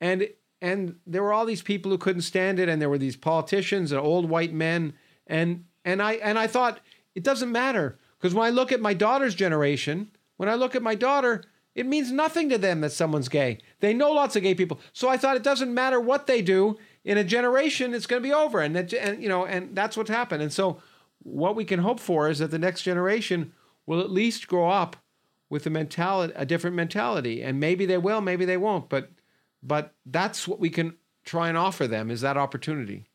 and and there were all these people who couldn't stand it and there were these politicians and old white men and and I and I thought it doesn't matter because when I look at my daughter's generation, when I look at my daughter, it means nothing to them that someone's gay. They know lots of gay people. So I thought it doesn't matter what they do. In a generation, it's going to be over, and, that, and you know, and that's what's happened. And so, what we can hope for is that the next generation will at least grow up with a mentality, a different mentality, and maybe they will, maybe they won't. But, but that's what we can try and offer them is that opportunity.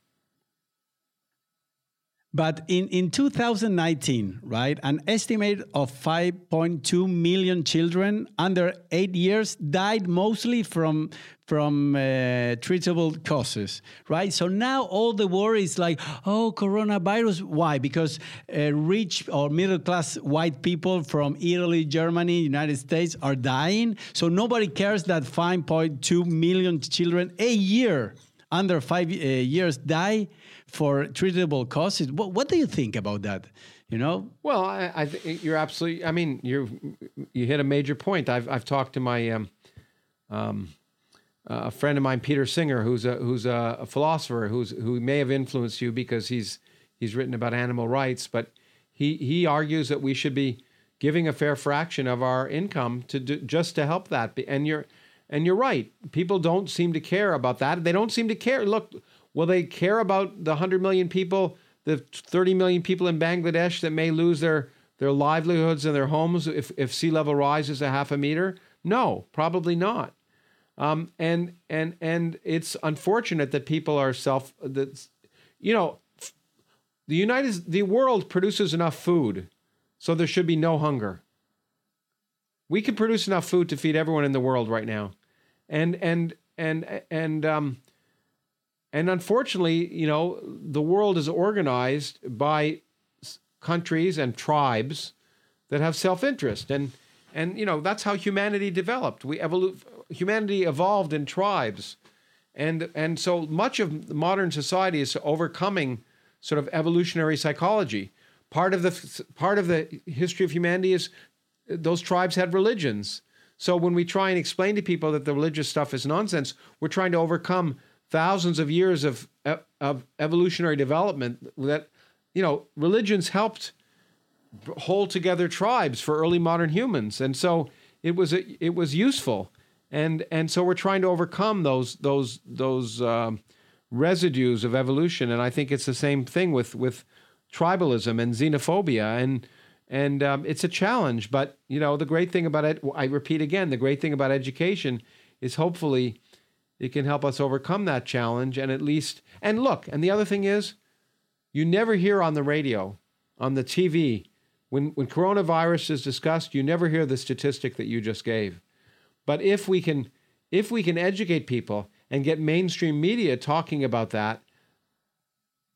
But in, in 2019, right, an estimate of 5.2 million children under eight years died mostly from from uh, treatable causes, right? So now all the worry is like, oh, coronavirus. Why? Because uh, rich or middle class white people from Italy, Germany, United States are dying. So nobody cares that 5.2 million children a year under five uh, years die for treatable causes. What, what do you think about that? You know? Well, I, I you're absolutely. I mean, you you hit a major point. I've I've talked to my um, um, a friend of mine, Peter Singer, who's a who's a, a, philosopher who's who may have influenced you because he's he's written about animal rights, but he he argues that we should be giving a fair fraction of our income to do, just to help that. And you're and you're right. People don't seem to care about that. They don't seem to care. Look, Will they care about the 100 million people, the 30 million people in Bangladesh that may lose their, their livelihoods and their homes if, if sea level rises a half a meter? No, probably not. Um, and and and it's unfortunate that people are self that you know the United the world produces enough food, so there should be no hunger. We can produce enough food to feed everyone in the world right now, and and and and um, and unfortunately, you know, the world is organized by countries and tribes that have self-interest. And and you know that's how humanity developed. We evolu- humanity evolved in tribes. And and so much of modern society is overcoming sort of evolutionary psychology. Part of the part of the history of humanity is uh, those tribes had religions. So when we try and explain to people that the religious stuff is nonsense we're trying to overcome thousands of years of of evolutionary development that you know religions helped hold together tribes for early modern humans. And so it was it was useful. And and so we're trying to overcome those those those um, residues of evolution. And i think it's the same thing with with tribalism and xenophobia. And and um, it's a challenge but you know the great thing about it i repeat again the great thing about education is hopefully it can help us overcome that challenge and at least and look and the other thing is you never hear on the radio on the tv when when coronavirus is discussed you never hear the statistic that you just gave. But if we can if we can educate people and get mainstream media talking about that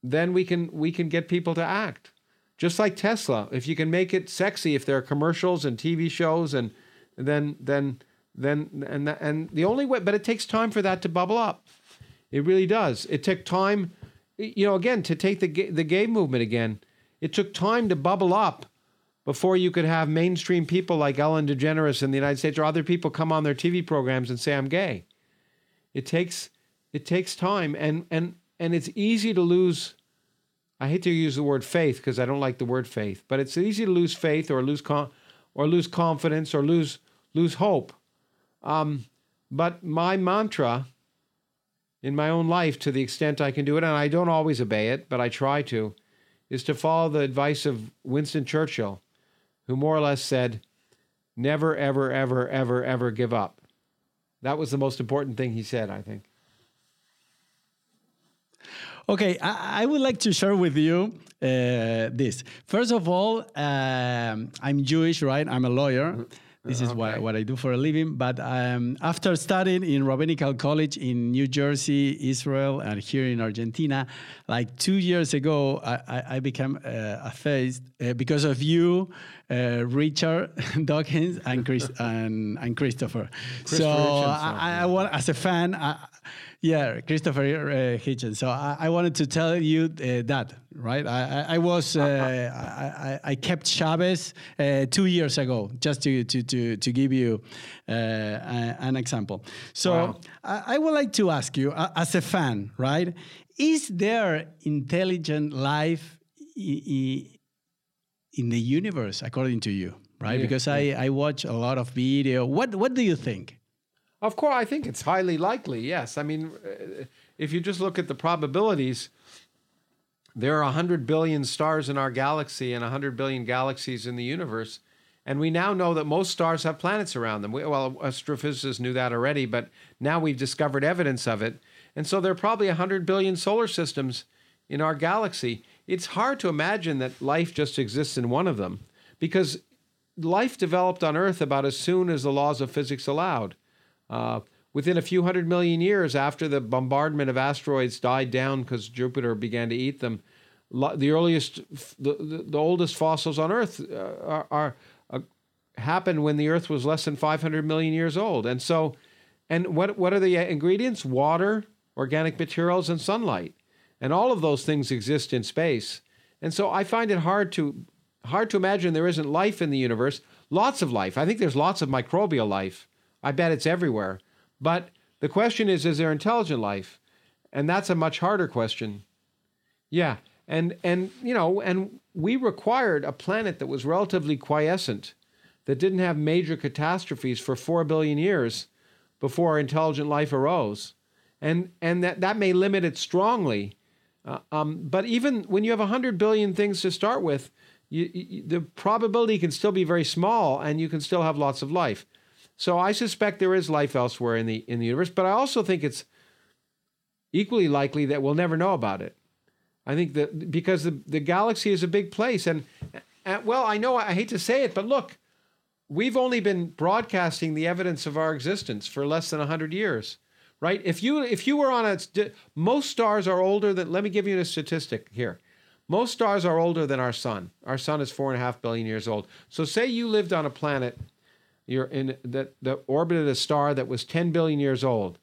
then we can we can get people to act. Just like tesla if you can make it sexy if there are commercials and tv shows and then then then and and the only way but it takes time for that to bubble up. It really does. It took time you know again to take the the gay movement again. It took time to bubble up before you could have mainstream people like Ellen DeGeneres in the United States or other people come on their TV programs and say I'm gay. It takes it takes time and and and it's easy to lose I hate to use the word faith because I don't like the word faith but it's easy to lose faith or lose con- or lose confidence or lose lose hope um, but my mantra in my own life, to the extent I can do it, and I don't always obey it, but I try to, is to follow the advice of Winston Churchill, who more or less said, never, ever, ever, ever, ever give up. That was the most important thing he said, I think. Okay, I, I, would like to share with you uh, this. First of all, um, I'm Jewish, right? I'm a lawyer. This is okay. what, what I do for a living. But um, after studying in Rabbinical College in New Jersey, Israel, and here in Argentina, like two years ago, I, I, I became uh, a face uh, because of you, uh, Richard Dawkins, and Chris and, and Christopher. so I, I, want, as a fan, I, yeah, Christopher uh, Hitchens. So I, I, wanted to tell you uh, that, right? I, I was uh, I, I, kept Shabbos uh, two years ago, just to to to, to give you uh, an example. So wow. I, would like to ask you, as a fan, right? Is there intelligent life in the universe, according to you? right? Yeah, because I, I watch a lot of video. What what do you think? Of course, I think it's highly likely. Yes, I mean, uh, if you just look at the probabilities, there are 100 billion stars in our galaxy and 100 billion galaxies in the universe. And we now know that most stars have planets around them. We, well, astrophysicists knew that already, but now we've discovered evidence of it. And so there are probably 100 billion solar systems in our galaxy. It's hard to imagine that life just exists in one of them because life developed on Earth about as soon as the laws of physics allowed. Uh, within a few hundred million years after the bombardment of asteroids died down because Jupiter began to eat them, the earliest, the, the, the oldest fossils on Earth uh, are, are uh, happened when the Earth was less than 500 million years old. And so, and what what are the ingredients? Water, organic materials, and sunlight. And all of those things exist in space. And so I find it hard to hard to imagine there isn't life in the universe. Lots of life. I think there's lots of microbial life. I bet it's everywhere. But the question is, is there intelligent life? And that's a much harder question. Yeah. And and you know, and we required a planet that was relatively quiescent, that didn't have major catastrophes for four billion years before intelligent life arose. And and that, that may limit it strongly. Uh, um, but even when you have 100 billion things to start with, you, you, the probability can still be very small and you can still have lots of life. So I suspect there is life elsewhere in the in the universe, but I also think it's equally likely that we'll never know about it. I think that because the, the galaxy is a big place and, and well, I know I hate to say it, but look, we've only been broadcasting the evidence of our existence for less than 100 years. Right? If you if you were on a most stars are older than let me give you a statistic here. Most stars are older than our sun. Our sun is four and a half billion years old. So say you lived on a planet you're in that that orbited a star that was 10 billion years old.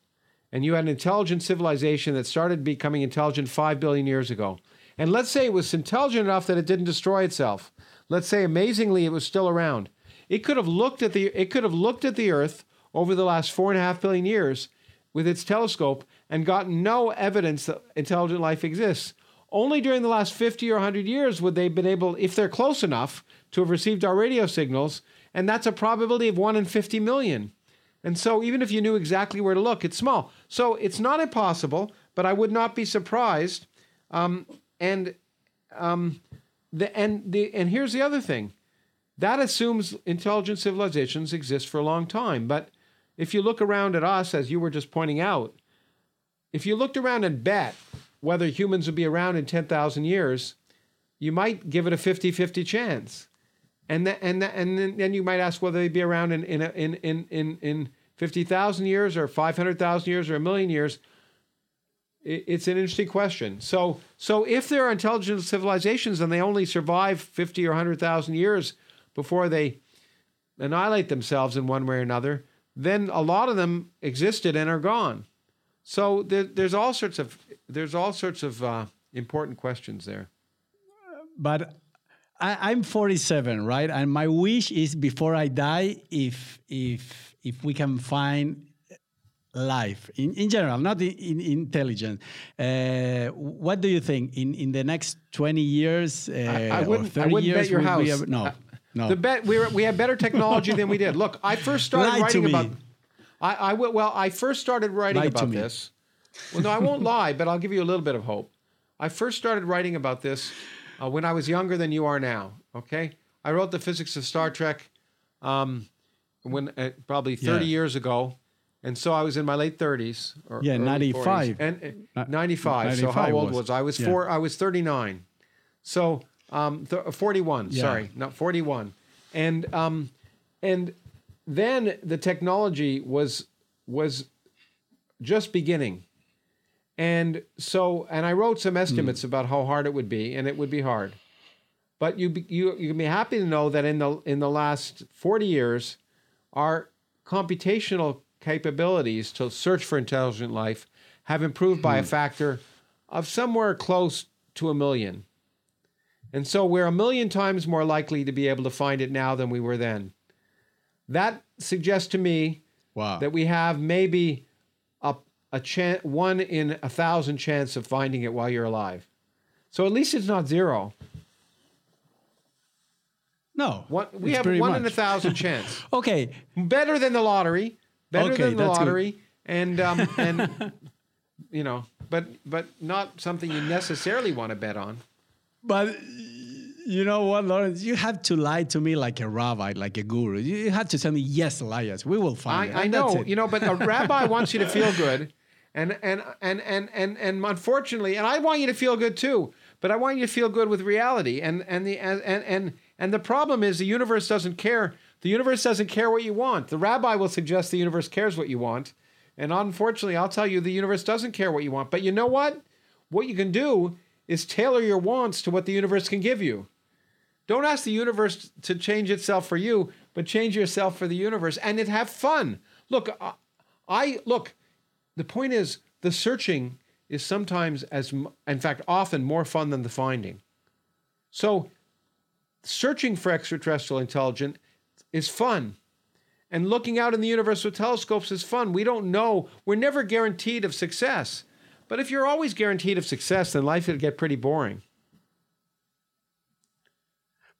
And you had an intelligent civilization that started becoming intelligent 5 billion years ago. And let's say it was intelligent enough that it didn't destroy itself. Let's say amazingly it was still around. It could have looked at the it could have looked at the earth over the last four and a half billion years with its telescope and gotten no evidence that intelligent life exists. Only during the last 50 or 100 years would they have been able if they're close enough to have received our radio signals and that's a probability of 1 in 50 million. And so even if you knew exactly where to look, it's small. So it's not impossible, but I would not be surprised. Um, and um, the and the and here's the other thing. That assumes intelligent civilizations exist for a long time. But if you look around at us, as you were just pointing out, if you looked around and bet whether humans would be around in 10,000 years, you might give it a 50 50 chance and and and then, then you might ask whether they'd be around in in in in in, in fifty thousand years or five hundred thousand years or a million years. It's an interesting question. So so if there are intelligent civilizations and they only survive fifty or hundred thousand years before they annihilate themselves in one way or another, then a lot of them existed and are gone. So there, there's all sorts of there's all sorts of uh, important questions there. But I, am 47, right? And my wish is before I die, if if if we can find life in, in general, not in, in intelligent. Uh, what do you think in in the next 20 years? Uh, I, I wouldn't, or 30 I wouldn't years, bet your house. Have, no, no. The bet we were, we have better technology than we did. Look, I first started lie writing about. I, I well, I first started writing lie about this. Well, no, I won't lie, but I'll give you a little bit of hope. I first started writing about this uh, when I was younger than you are now. Okay, I wrote the physics of Star Trek um, when uh, probably 30 yeah. years ago, and so I was in my late 30s. Or yeah, 95. 40s. And uh, 95. 95. So how old was, was I? was yeah. four. I was 39. So um, th- 41. Yeah. Sorry, not 41. And um, and then the technology was was just beginning and so, and I wrote some estimates mm. about how hard it would be, and it would be hard. But you you you can be happy to know that in the in the last 40 years, our computational capabilities to search for intelligent life have improved by mm. a hmm. factor of somewhere close to a million. And so we're a million times more likely to be able to find it now than we were then. That suggests to me wow. that we have maybe a chance, one in a thousand chance of finding it while you're alive. So at least it's not zero. No. One, we have one in a thousand chance. Okay. Better than the lottery. Better Okay, than the that's good. lottery. And um, and you know, but but not something you necessarily want to bet on. But you know what, Lawrence? You have to lie to me like a rabbi, like a guru. You have to tell me, yes, Elias, we will find it. I, I And that's know, you know, but a rabbi wants you to feel good, and and and and and and unfortunately, and I want you to feel good too. But I want you to feel good with reality, and and the and and and, the problem is the universe doesn't care. The universe doesn't care what you want. The rabbi will suggest the universe cares what you want, and unfortunately, I'll tell you the universe doesn't care what you want. But you know what? What you can do is tailor your wants to what the universe can give you. Don't ask the universe to change itself for you, but change yourself for the universe and it have fun. Look, I look. The point is, the searching is sometimes as, in fact, often more fun than the finding. So, searching for extraterrestrial intelligence is fun. And looking out in the universe with telescopes is fun. We don't know. We're never guaranteed of success. But if you're always guaranteed of success, then life will get pretty boring.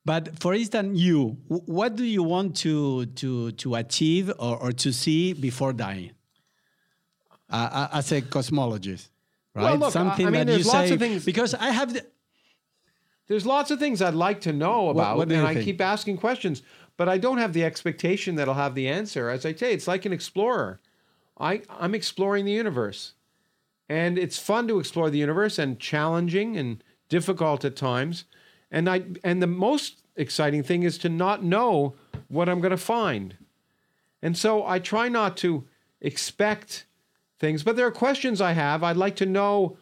But for instance, you, what do you want to to to achieve or, or to see before dying? As a cosmologist, right? Well, look, I- I mean, that there's you lots say of things- because I have. The, There's lots of things I'd like to know about, what do and I keep asking questions, but I don't have the expectation that I'll have the answer. As I say, it's like an explorer. I, I'm exploring the universe, and it's fun to explore the universe, and challenging and difficult at times. And I and the most exciting thing is to not know what I'm going to find. And so I try not to expect things, but there are questions I have. I'd like to know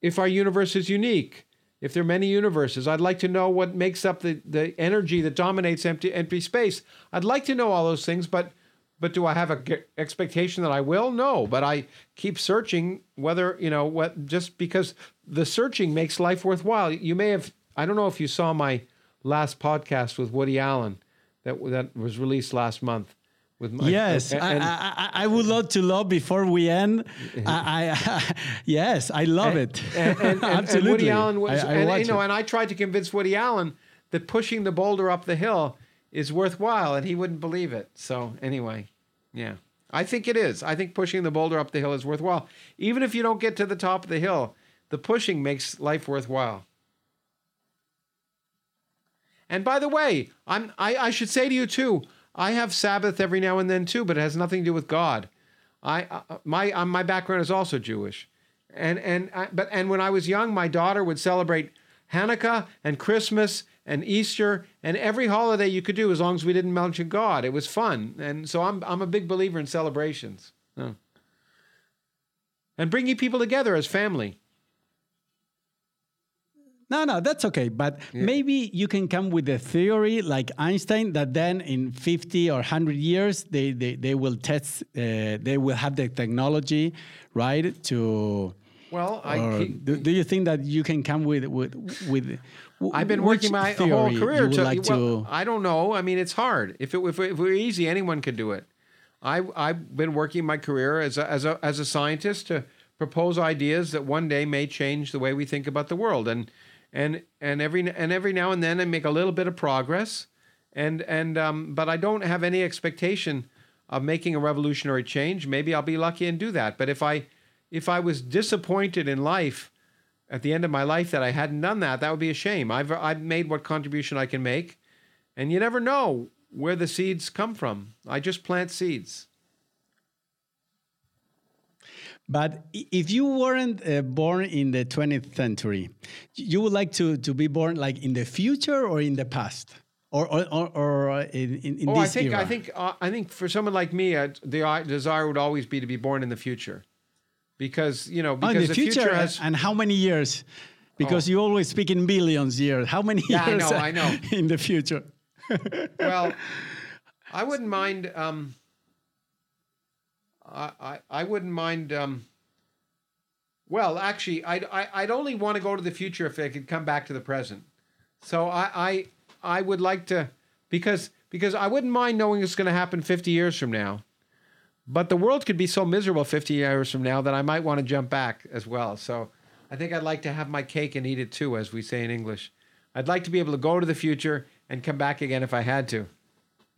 if our universe is unique, if there are many universes. I'd like to know what makes up the, the energy that dominates empty empty space. I'd like to know all those things, but but do I have a g- expectation that I will? No, but I keep searching whether, you know, what just because the searching makes life worthwhile. You may have I don't know if you saw my last podcast with Woody Allen that that was released last month with my Yes, and- I, and- I, I- I would love to love before we end. I, I yes, I love it. and, and, and- and Absolutely. Woody Allen was, I, I and, you know, it. and I tried to convince Woody Allen that pushing the boulder up the hill is worthwhile, and he wouldn't believe it. So anyway, yeah, I think it is. I think pushing the boulder up the hill is worthwhile, even if you don't get to the top of the hill. The pushing makes life worthwhile. And by the way, I'm I, I should say to you too, I have Sabbath every now and then too, but it has nothing to do with God. I uh, my uh, my background is also Jewish, and and I, but and when I was young, my daughter would celebrate Hanukkah and Christmas and Easter and every holiday you could do as long as we didn't mention God. It was fun, and so I'm I'm a big believer in celebrations. And bringing people together as family. No, no, that's okay. But maybe you can come with a theory like Einstein that then in 50 or 100 years, they, they, they will test, uh, they will have the technology, right? To. Well, I keep- do, do you think that you can come with. with, with I've been working my whole career to. like well, to I don't know. I mean, it's hard. If it, if it, if it were easy, anyone could do it. I I've been working my career as a, as a as a scientist to propose ideas that one day may change the way we think about the world, and and and every and every now and then I make a little bit of progress, and and um, but I don't have any expectation of making a revolutionary change. Maybe I'll be lucky and do that. But if I if I was disappointed in life at the end of my life that I hadn't done that, that would be a shame. I've I've made what contribution I can make, and you never know where the seeds come from. I just plant seeds. But if you weren't uh, born in the 20th century, you would like to, to be born like in the future or in the past? Or, or, or, or uh, in, in, Oh, I think era? I think uh, I think for someone like me, uh, the uh, desire would always be to be born in the future, because you know Oh, because in the, future, has. and how many years? Because you always speak in billions years. How many Yeah, I years know, I know. in the future? well, I wouldn't mind. Um, I, I wouldn't mind. Um, well, actually, I'd I, I'd only want to go to the future if I could come back to the present. So I I I would like to because because I wouldn't mind knowing it's going to happen fifty years from now. But the world could be so miserable 50 years from now that I might want to jump back as well. So I think I'd like to have my cake and eat it too, as we say in English. I'd like to be able to go to the future and come back again if I had to.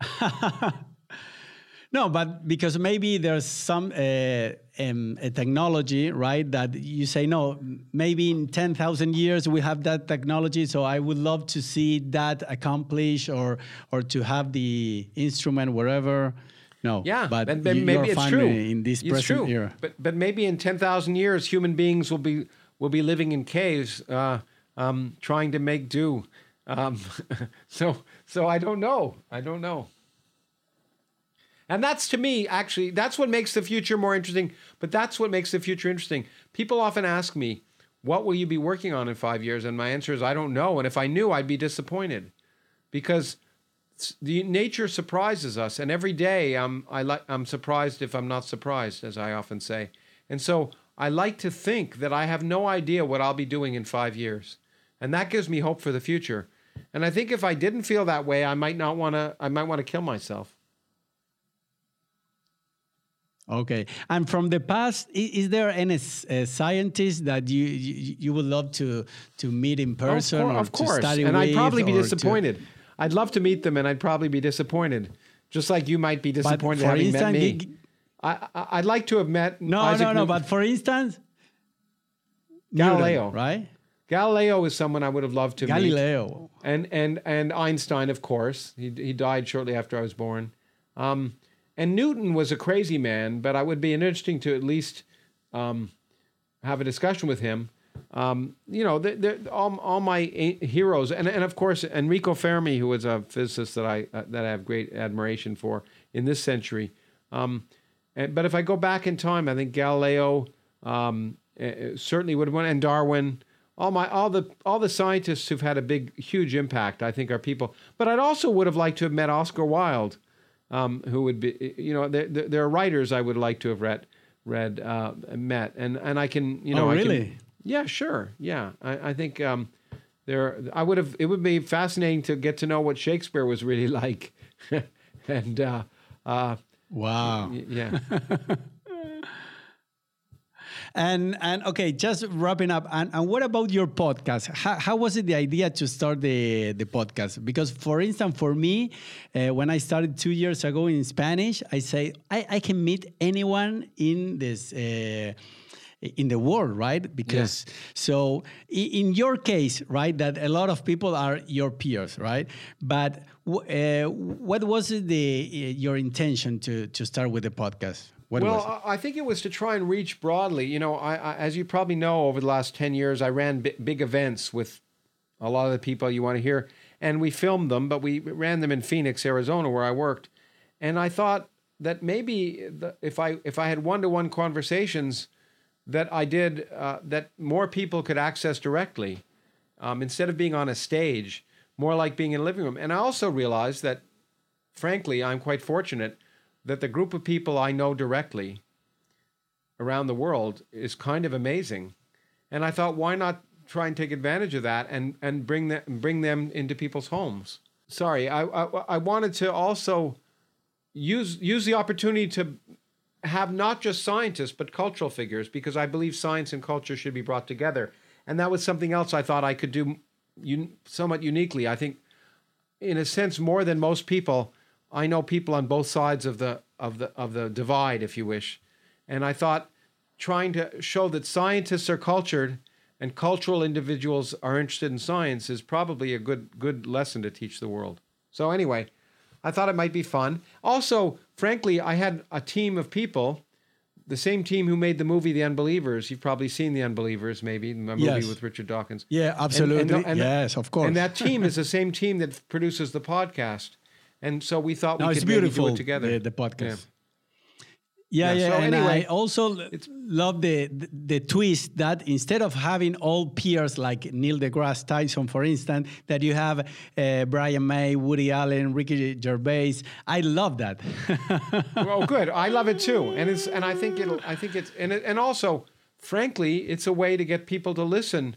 no, but because maybe there's some uh, um, a technology, right? That you say no. Maybe in ten thousand years we have that technology. So I would love to see that accomplished, or or to have the instrument wherever. No, yeah, but, but, you, maybe it's true in this it's present true. era. But but maybe in ten thousand years, human beings will be will be living in caves, uh, um, trying to make do. Um, so so I don't know. I don't know. And that's to me, actually, that's what makes the future more interesting. But that's what makes the future interesting. People often ask me, what will you be working on in five years? And my answer is, I don't know. And if I knew, I'd be disappointed because the nature surprises us. And every day I'm, I like, I'm surprised if I'm not surprised, as I often say. And so I like to think that I have no idea what I'll be doing in five years. And that gives me hope for the future. And I think if I didn't feel that way, I might not want to, I might want to kill myself. Okay, and from the past, is, there any uh, scientist that you, you, you would love to to meet in person of, or of course. to study and? I'd probably be disappointed. I'd love to meet them, and I'd probably be disappointed, just like you might be disappointed having instance, met me. g- I, I, would like to have met. No, Isaac no, no. Newton. But for instance, Galileo, Newton, right? Galileo is someone I would have loved to meet. Galileo. and and and Einstein, of course. He he died shortly after I was born. Um, and Newton was a crazy man, but I would be interesting to at least um, have a discussion with him. Um, you know, all, all my heroes, and, and of course Enrico Fermi, who was a physicist that I uh, that I have great admiration for in this century. Um, and, but if I go back in time, I think Galileo um, uh, certainly would have won, and Darwin. All my all the all the scientists who've had a big huge impact, I think, are people. But I'd also would have liked to have met Oscar Wilde um, who would be, you know, there, there are writers I would like to have read, read, uh, met, and and I can, you know, oh, I really? Can, yeah, sure, yeah. I, I think um, there, I would have. It would be fascinating to get to know what Shakespeare was really like, and uh, uh, wow, yeah. And and okay, just wrapping up. And, and what about your podcast? How, how was it the idea to start the the podcast? Because for instance, for me, uh, when I started two years ago in Spanish, I say I, I can meet anyone in this. Uh, in the world, right? Because yeah. so in your case, right, that a lot of people are your peers, right? But uh, what was the your intention to to start with the podcast? Well, I think it was to try and reach broadly. You know, I, I, as you probably know, over the last 10 years, I ran b- big events with a lot of the people you want to hear, and we filmed them, but we ran them in Phoenix, Arizona, where I worked. And I thought that maybe the, if I if I had one to one conversations that I did uh, that more people could access directly um, instead of being on a stage, more like being in a living room. And I also realized that, frankly, I'm quite fortunate that the group of people I know directly around the world is kind of amazing. And I thought, why not try and take advantage of that and, and bring, them, bring them into people's homes? Sorry, I, I, I wanted to also use, use the opportunity to have not just scientists, but cultural figures, because I believe science and culture should be brought together. And that was something else I thought I could do un- somewhat uniquely. I think, in a sense, more than most people, I know people on both sides of the of the of the divide, if you wish, and I thought trying to show that scientists are cultured and cultural individuals are interested in science is probably a good good lesson to teach the world. So anyway, I thought it might be fun. Also, frankly, I had a team of people, the same team who made the movie The Unbelievers. You've probably seen The Unbelievers, maybe a movie Yes. with Richard Dawkins. Yeah, absolutely. And- and- yes, of course. And that team is the same team that produces the podcast. And so we thought no, we it's could beautiful. do it together. The, the podcast. Yeah, Yeah, yeah. so and anyway, I also love the, the the twist that instead of having all peers like Neil deGrasse Tyson, for instance, that you have uh, Brian May, Woody Allen, Ricky Gervais. I love that. well, good. I love it too, and it's and I think it'll. I think it's and it, and also, frankly, it's a way to get people to listen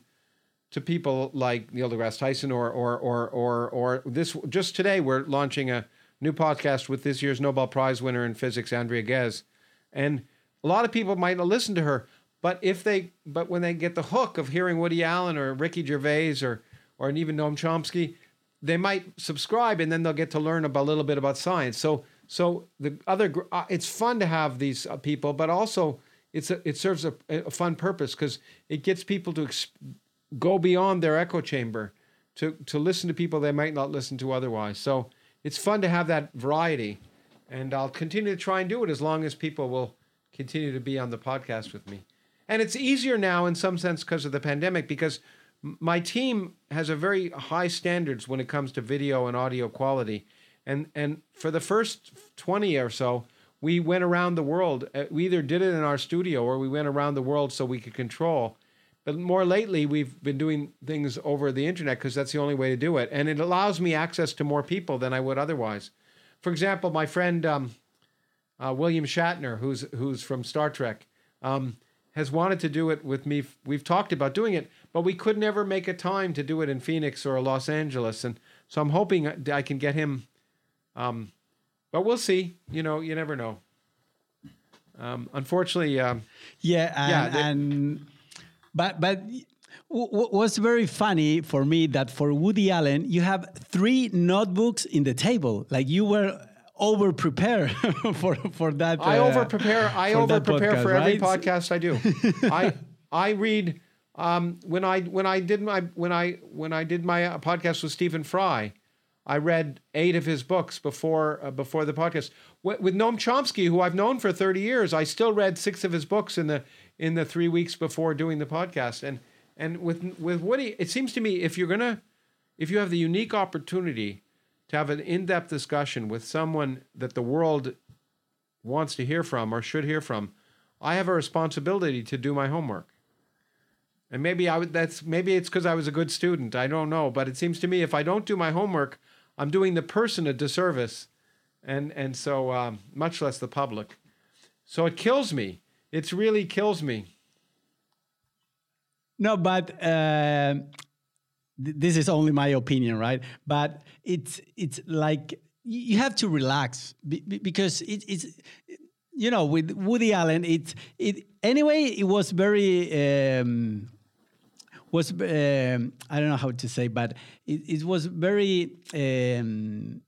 to people like Neil deGrasse Tyson or or or or or this. Just today, we're launching a new podcast with this year's Nobel Prize winner in physics, Andrea Ghez, and a lot of people might listen to her, but if they but when they get the hook of hearing Woody Allen or Ricky Gervais or or even Noam Chomsky, they might subscribe and then they'll get to learn about, a little bit about science. So so the other uh, it's fun to have these uh, people, but also it's a, it serves a, a fun purpose because it gets people to ex- go beyond their echo chamber to to listen to people they might not listen to otherwise. So it's fun to have that variety, and I'll continue to try and do it as long as people will continue to be on the podcast with me. And it's easier now in some sense because of the pandemic because my team has a very high standards when it comes to video and audio quality. And and for the first 20 or so, we went around the world. Uh, we either did it in our studio or we went around the world so we could control. But more lately, we've been doing things over the internet because that's the only way to do it. And it allows me access to more people than I would otherwise. For example, my friend um, uh, William Shatner, who's, who's from Star Trek, um, has wanted to do it with me. We've talked about doing it, but we could never make a time to do it in Phoenix or Los Angeles. And so I'm hoping I can get him. Um, but we'll see. You know, you never know. Um, unfortunately, um, yeah, and, yeah, they, and but but what's very funny for me that for Woody Allen you have three notebooks in the table, like you were over prepare for for that. I uh, over prepare. I over prepare podcast, for every right? podcast I do. I I read um, when I when I did my when I when I did my uh, podcast with Stephen Fry. I read eight of his books before uh, before the podcast. With Noam Chomsky, who I've known for thirty years, I still read six of his books in the in the three weeks before doing the podcast. And and with with Woody, it seems to me if you're gonna if you have the unique opportunity to have an in-depth discussion with someone that the world wants to hear from or should hear from, I have a responsibility to do my homework. And maybe I would, that's maybe it's because I was a good student. I don't know, but it seems to me if I don't do my homework, I'm doing the person a disservice, and and so um, much less the public. So it kills me. It really kills me. No, but uh, th- this is only my opinion, right? But it's it's like you have to relax because it, it's you know with Woody Allen it it anyway it was very um, was um, I don't know how to say, but it, it was very. Um,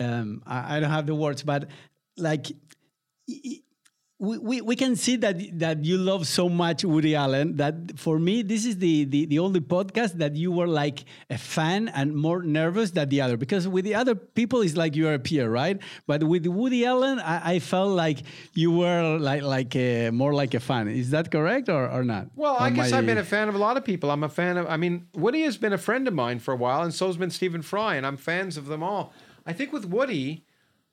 um, I, I, don't have the words, but like. We, we can see that that you love so much Woody Allen that for me this is the, the the only podcast that you were like a fan and more nervous than the other. Because with the other people it's like you're a peer right? But with Woody Allen I, I felt like you were like like a, more like a fan. Is that correct or, or not? Well or I guess my... I've been a fan of a lot of people. I'm a fan of I mean Woody has been a friend of mine for a while and so's been Stephen Fry and I'm fans of them all. I think with Woody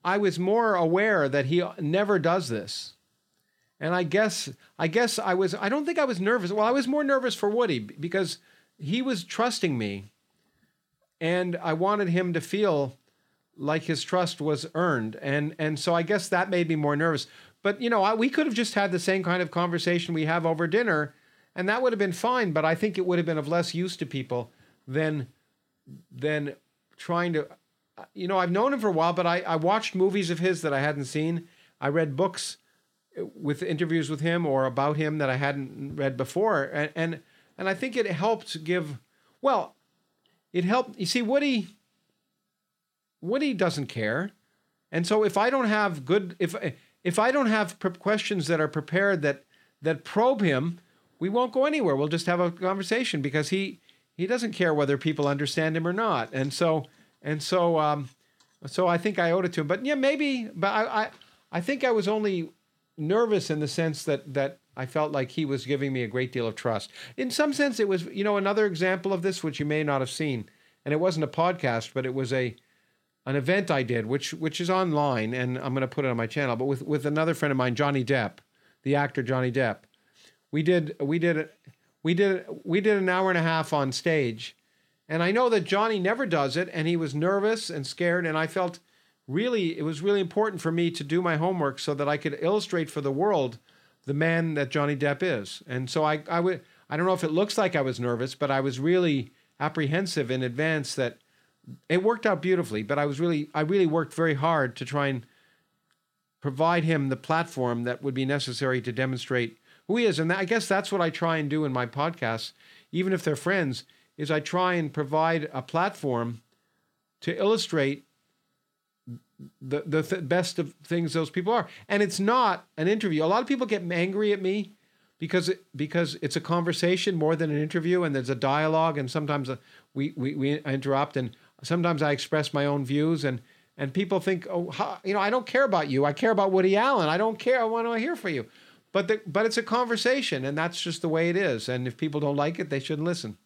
I was more aware that he never does this and I guess I guess I was I don't think I was nervous. Well, I was more nervous for Woody because he was trusting me and I wanted him to feel like his trust was earned and and so I guess that made me more nervous. But you know, I, we could have just had the same kind of conversation we have over dinner and that would have been fine, but I think it would have been of less use to people than than trying to uh, you know, I've known him for a while, but I, I watched movies of his that I hadn't seen. I read books with interviews with him or about him that I hadn't read before, and and, and I think it helped give. Well, it helped. You see, Woody. Woody doesn't care, and so if I don't have good, if if I don't have questions that are prepared that that probe him, we won't go anywhere. We'll just have a conversation because he he doesn't care whether people understand him or not, and so and so um, so I think I owed it to him. But yeah, maybe. But I I, I think I was only nervous in the sense that that I felt like he was giving me a great deal of trust. In some sense, it was you know another example of this which you may not have seen, and it wasn't a podcast, but it was a an event I did, which which is online, and I'm going to put it on my channel. But with with another friend of mine, Johnny Depp, the actor Johnny Depp, we did we did we did we did an hour and a half on stage, and I know that Johnny never does it, and he was nervous and scared, and I felt really, it was really important for me to do my homework so that I could illustrate for the world the man that Johnny Depp is. And so I, I would, I don't know if it looks like I was nervous, but I was really apprehensive in advance that it worked out beautifully. But I was really, I really worked very hard to try and provide him the platform that would be necessary to demonstrate who he is. And I guess that's what I try and do in my podcasts, even if they're friends, is I try and provide a platform to illustrate the the th- best of things those people are. And it's not an interview. A lot of people get angry at me because it, because it's a conversation more than an interview, and there's a dialogue, and sometimes uh, we, we we interrupt, and sometimes I express my own views, and and people think, oh, how, you know, I don't care about you. I care about Woody Allen. I don't care. I want to hear from you. But the, but it's a conversation, and that's just the way it is. And if people don't like it, they shouldn't listen.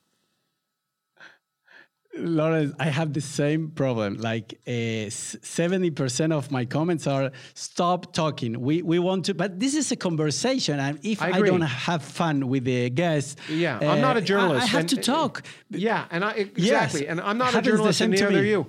Lawrence, I have the same problem. Like uh, seventy uh, percent of my comments are "Stop talking." We we want to, but this is a conversation, and if I, I don't have fun with the guests, yeah, uh, I'm not a journalist. I, I have and, to talk. Yeah, and I exactly, yes, and I'm not a journalist, and neither are you.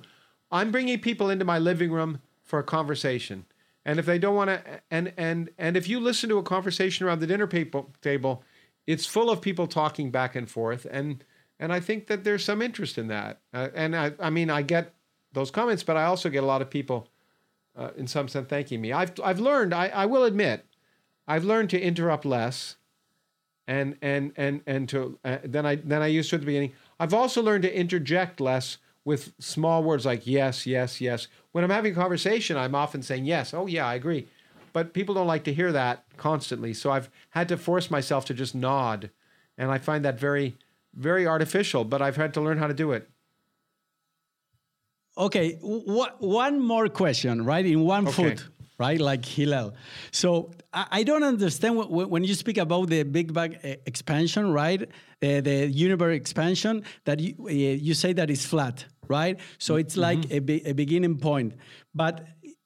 I'm bringing people into my living room for a conversation, and if they don't want to, and and and if you listen to a conversation around the dinner table, it's full of people talking back and forth, and and I think that there's some interest in that. Uh, and I, I mean, I get those comments, but I also get a lot of people, uh, in some sense, thanking me. I've, I've learned, I, I will admit, I've learned to interrupt less and, and, and, and to, uh, than, I, than I used to at the beginning. I've also learned to interject less with small words like yes, yes, yes. When I'm having a conversation, I'm often saying yes, oh, yeah, I agree. But people don't like to hear that constantly. So I've had to force myself to just nod. And I find that very, very artificial, but I've had to learn how to do it. Okay, one more question, right? In one okay. foot, right? Like Hillel. So I don't understand when you speak about the Big Bang expansion, right? Uh, the universe expansion, that you, uh, you say that it's flat, right? So it's like mm -hmm. a, be a, beginning point, but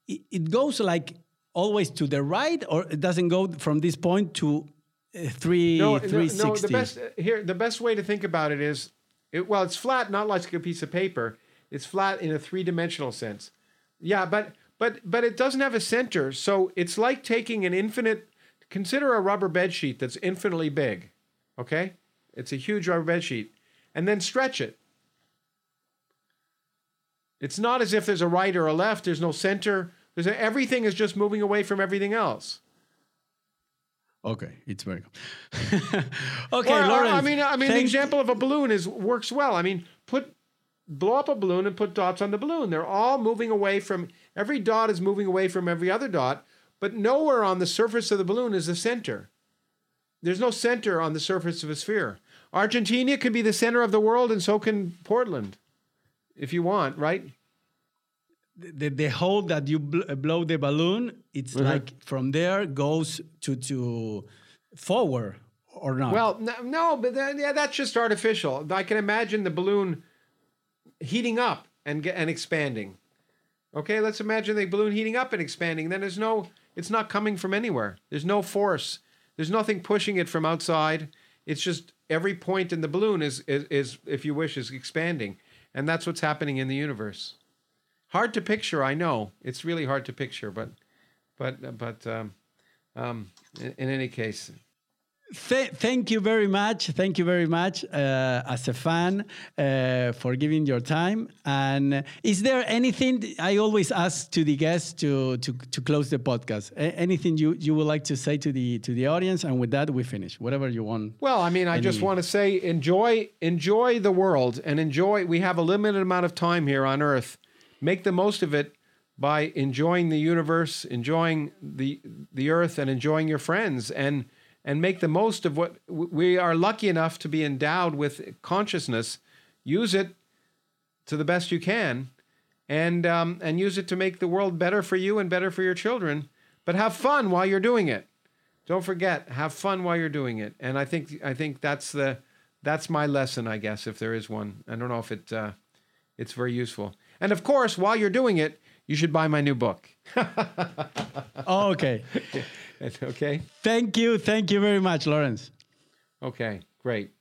it goes like always to the right, or it doesn't go from this point to three no, three no, no, the best uh, here the best way to think about it is it, well it's flat not like a piece of paper. It's flat in a three-dimensional sense. Yeah but but but it doesn't have a center so it's like taking an infinite consider a rubber bed sheet that's infinitely big okay? It's a huge rubber bed sheet and then stretch it. It's not as if there's a right or a left there's no center there's a, everything is just moving away from everything else Okay, it's very good. okay, well, Lawrence. I mean, I mean, the example of a balloon is works well. I mean, put blow up a balloon and put dots on the balloon. They're all moving away from every dot is moving away from every other dot, but nowhere on the surface of the balloon is the center. There's no center on the surface of a sphere. Argentina can be the center of the world, and so can Portland, if you want, right? The, the hole that you bl blow the balloon, it's mm -hmm. like from there goes to to forward or not? Well, no, no but then, yeah, that's just artificial. I can imagine the balloon heating up and and expanding. Okay, let's imagine the balloon heating up and expanding. Then there's no, it's not coming from anywhere. There's no force. There's nothing pushing it from outside. It's just every point in the balloon is, is, is if you wish, is expanding. And that's what's happening in the universe. Hard to picture, I know. It's really hard to picture, but but but um, um, in, in any case, Th thank you very much. Thank you very much uh, as a fan uh, for giving your time. And is there anything I always ask to the guests to to, to close the podcast? A anything you, you would like to say to the to the audience? And with that, we finish. Whatever you want. Well, I mean, I just want to say enjoy enjoy the world and enjoy. We have a limited amount of time here on Earth make the most of it by enjoying the universe, enjoying the the earth, and enjoying your friends, and and make the most of what we are lucky enough to be endowed with consciousness. Use it to the best you can, and um, and use it to make the world better for you and better for your children. But have fun while you're doing it. Don't forget, have fun while you're doing it. And I think I think that's the that's my lesson, I guess, if there is one. I don't know if it uh, it's very useful. And of course, while you're doing it, you should buy my new book. oh, okay. okay. Thank you. Thank you very much, Lawrence. Okay, great.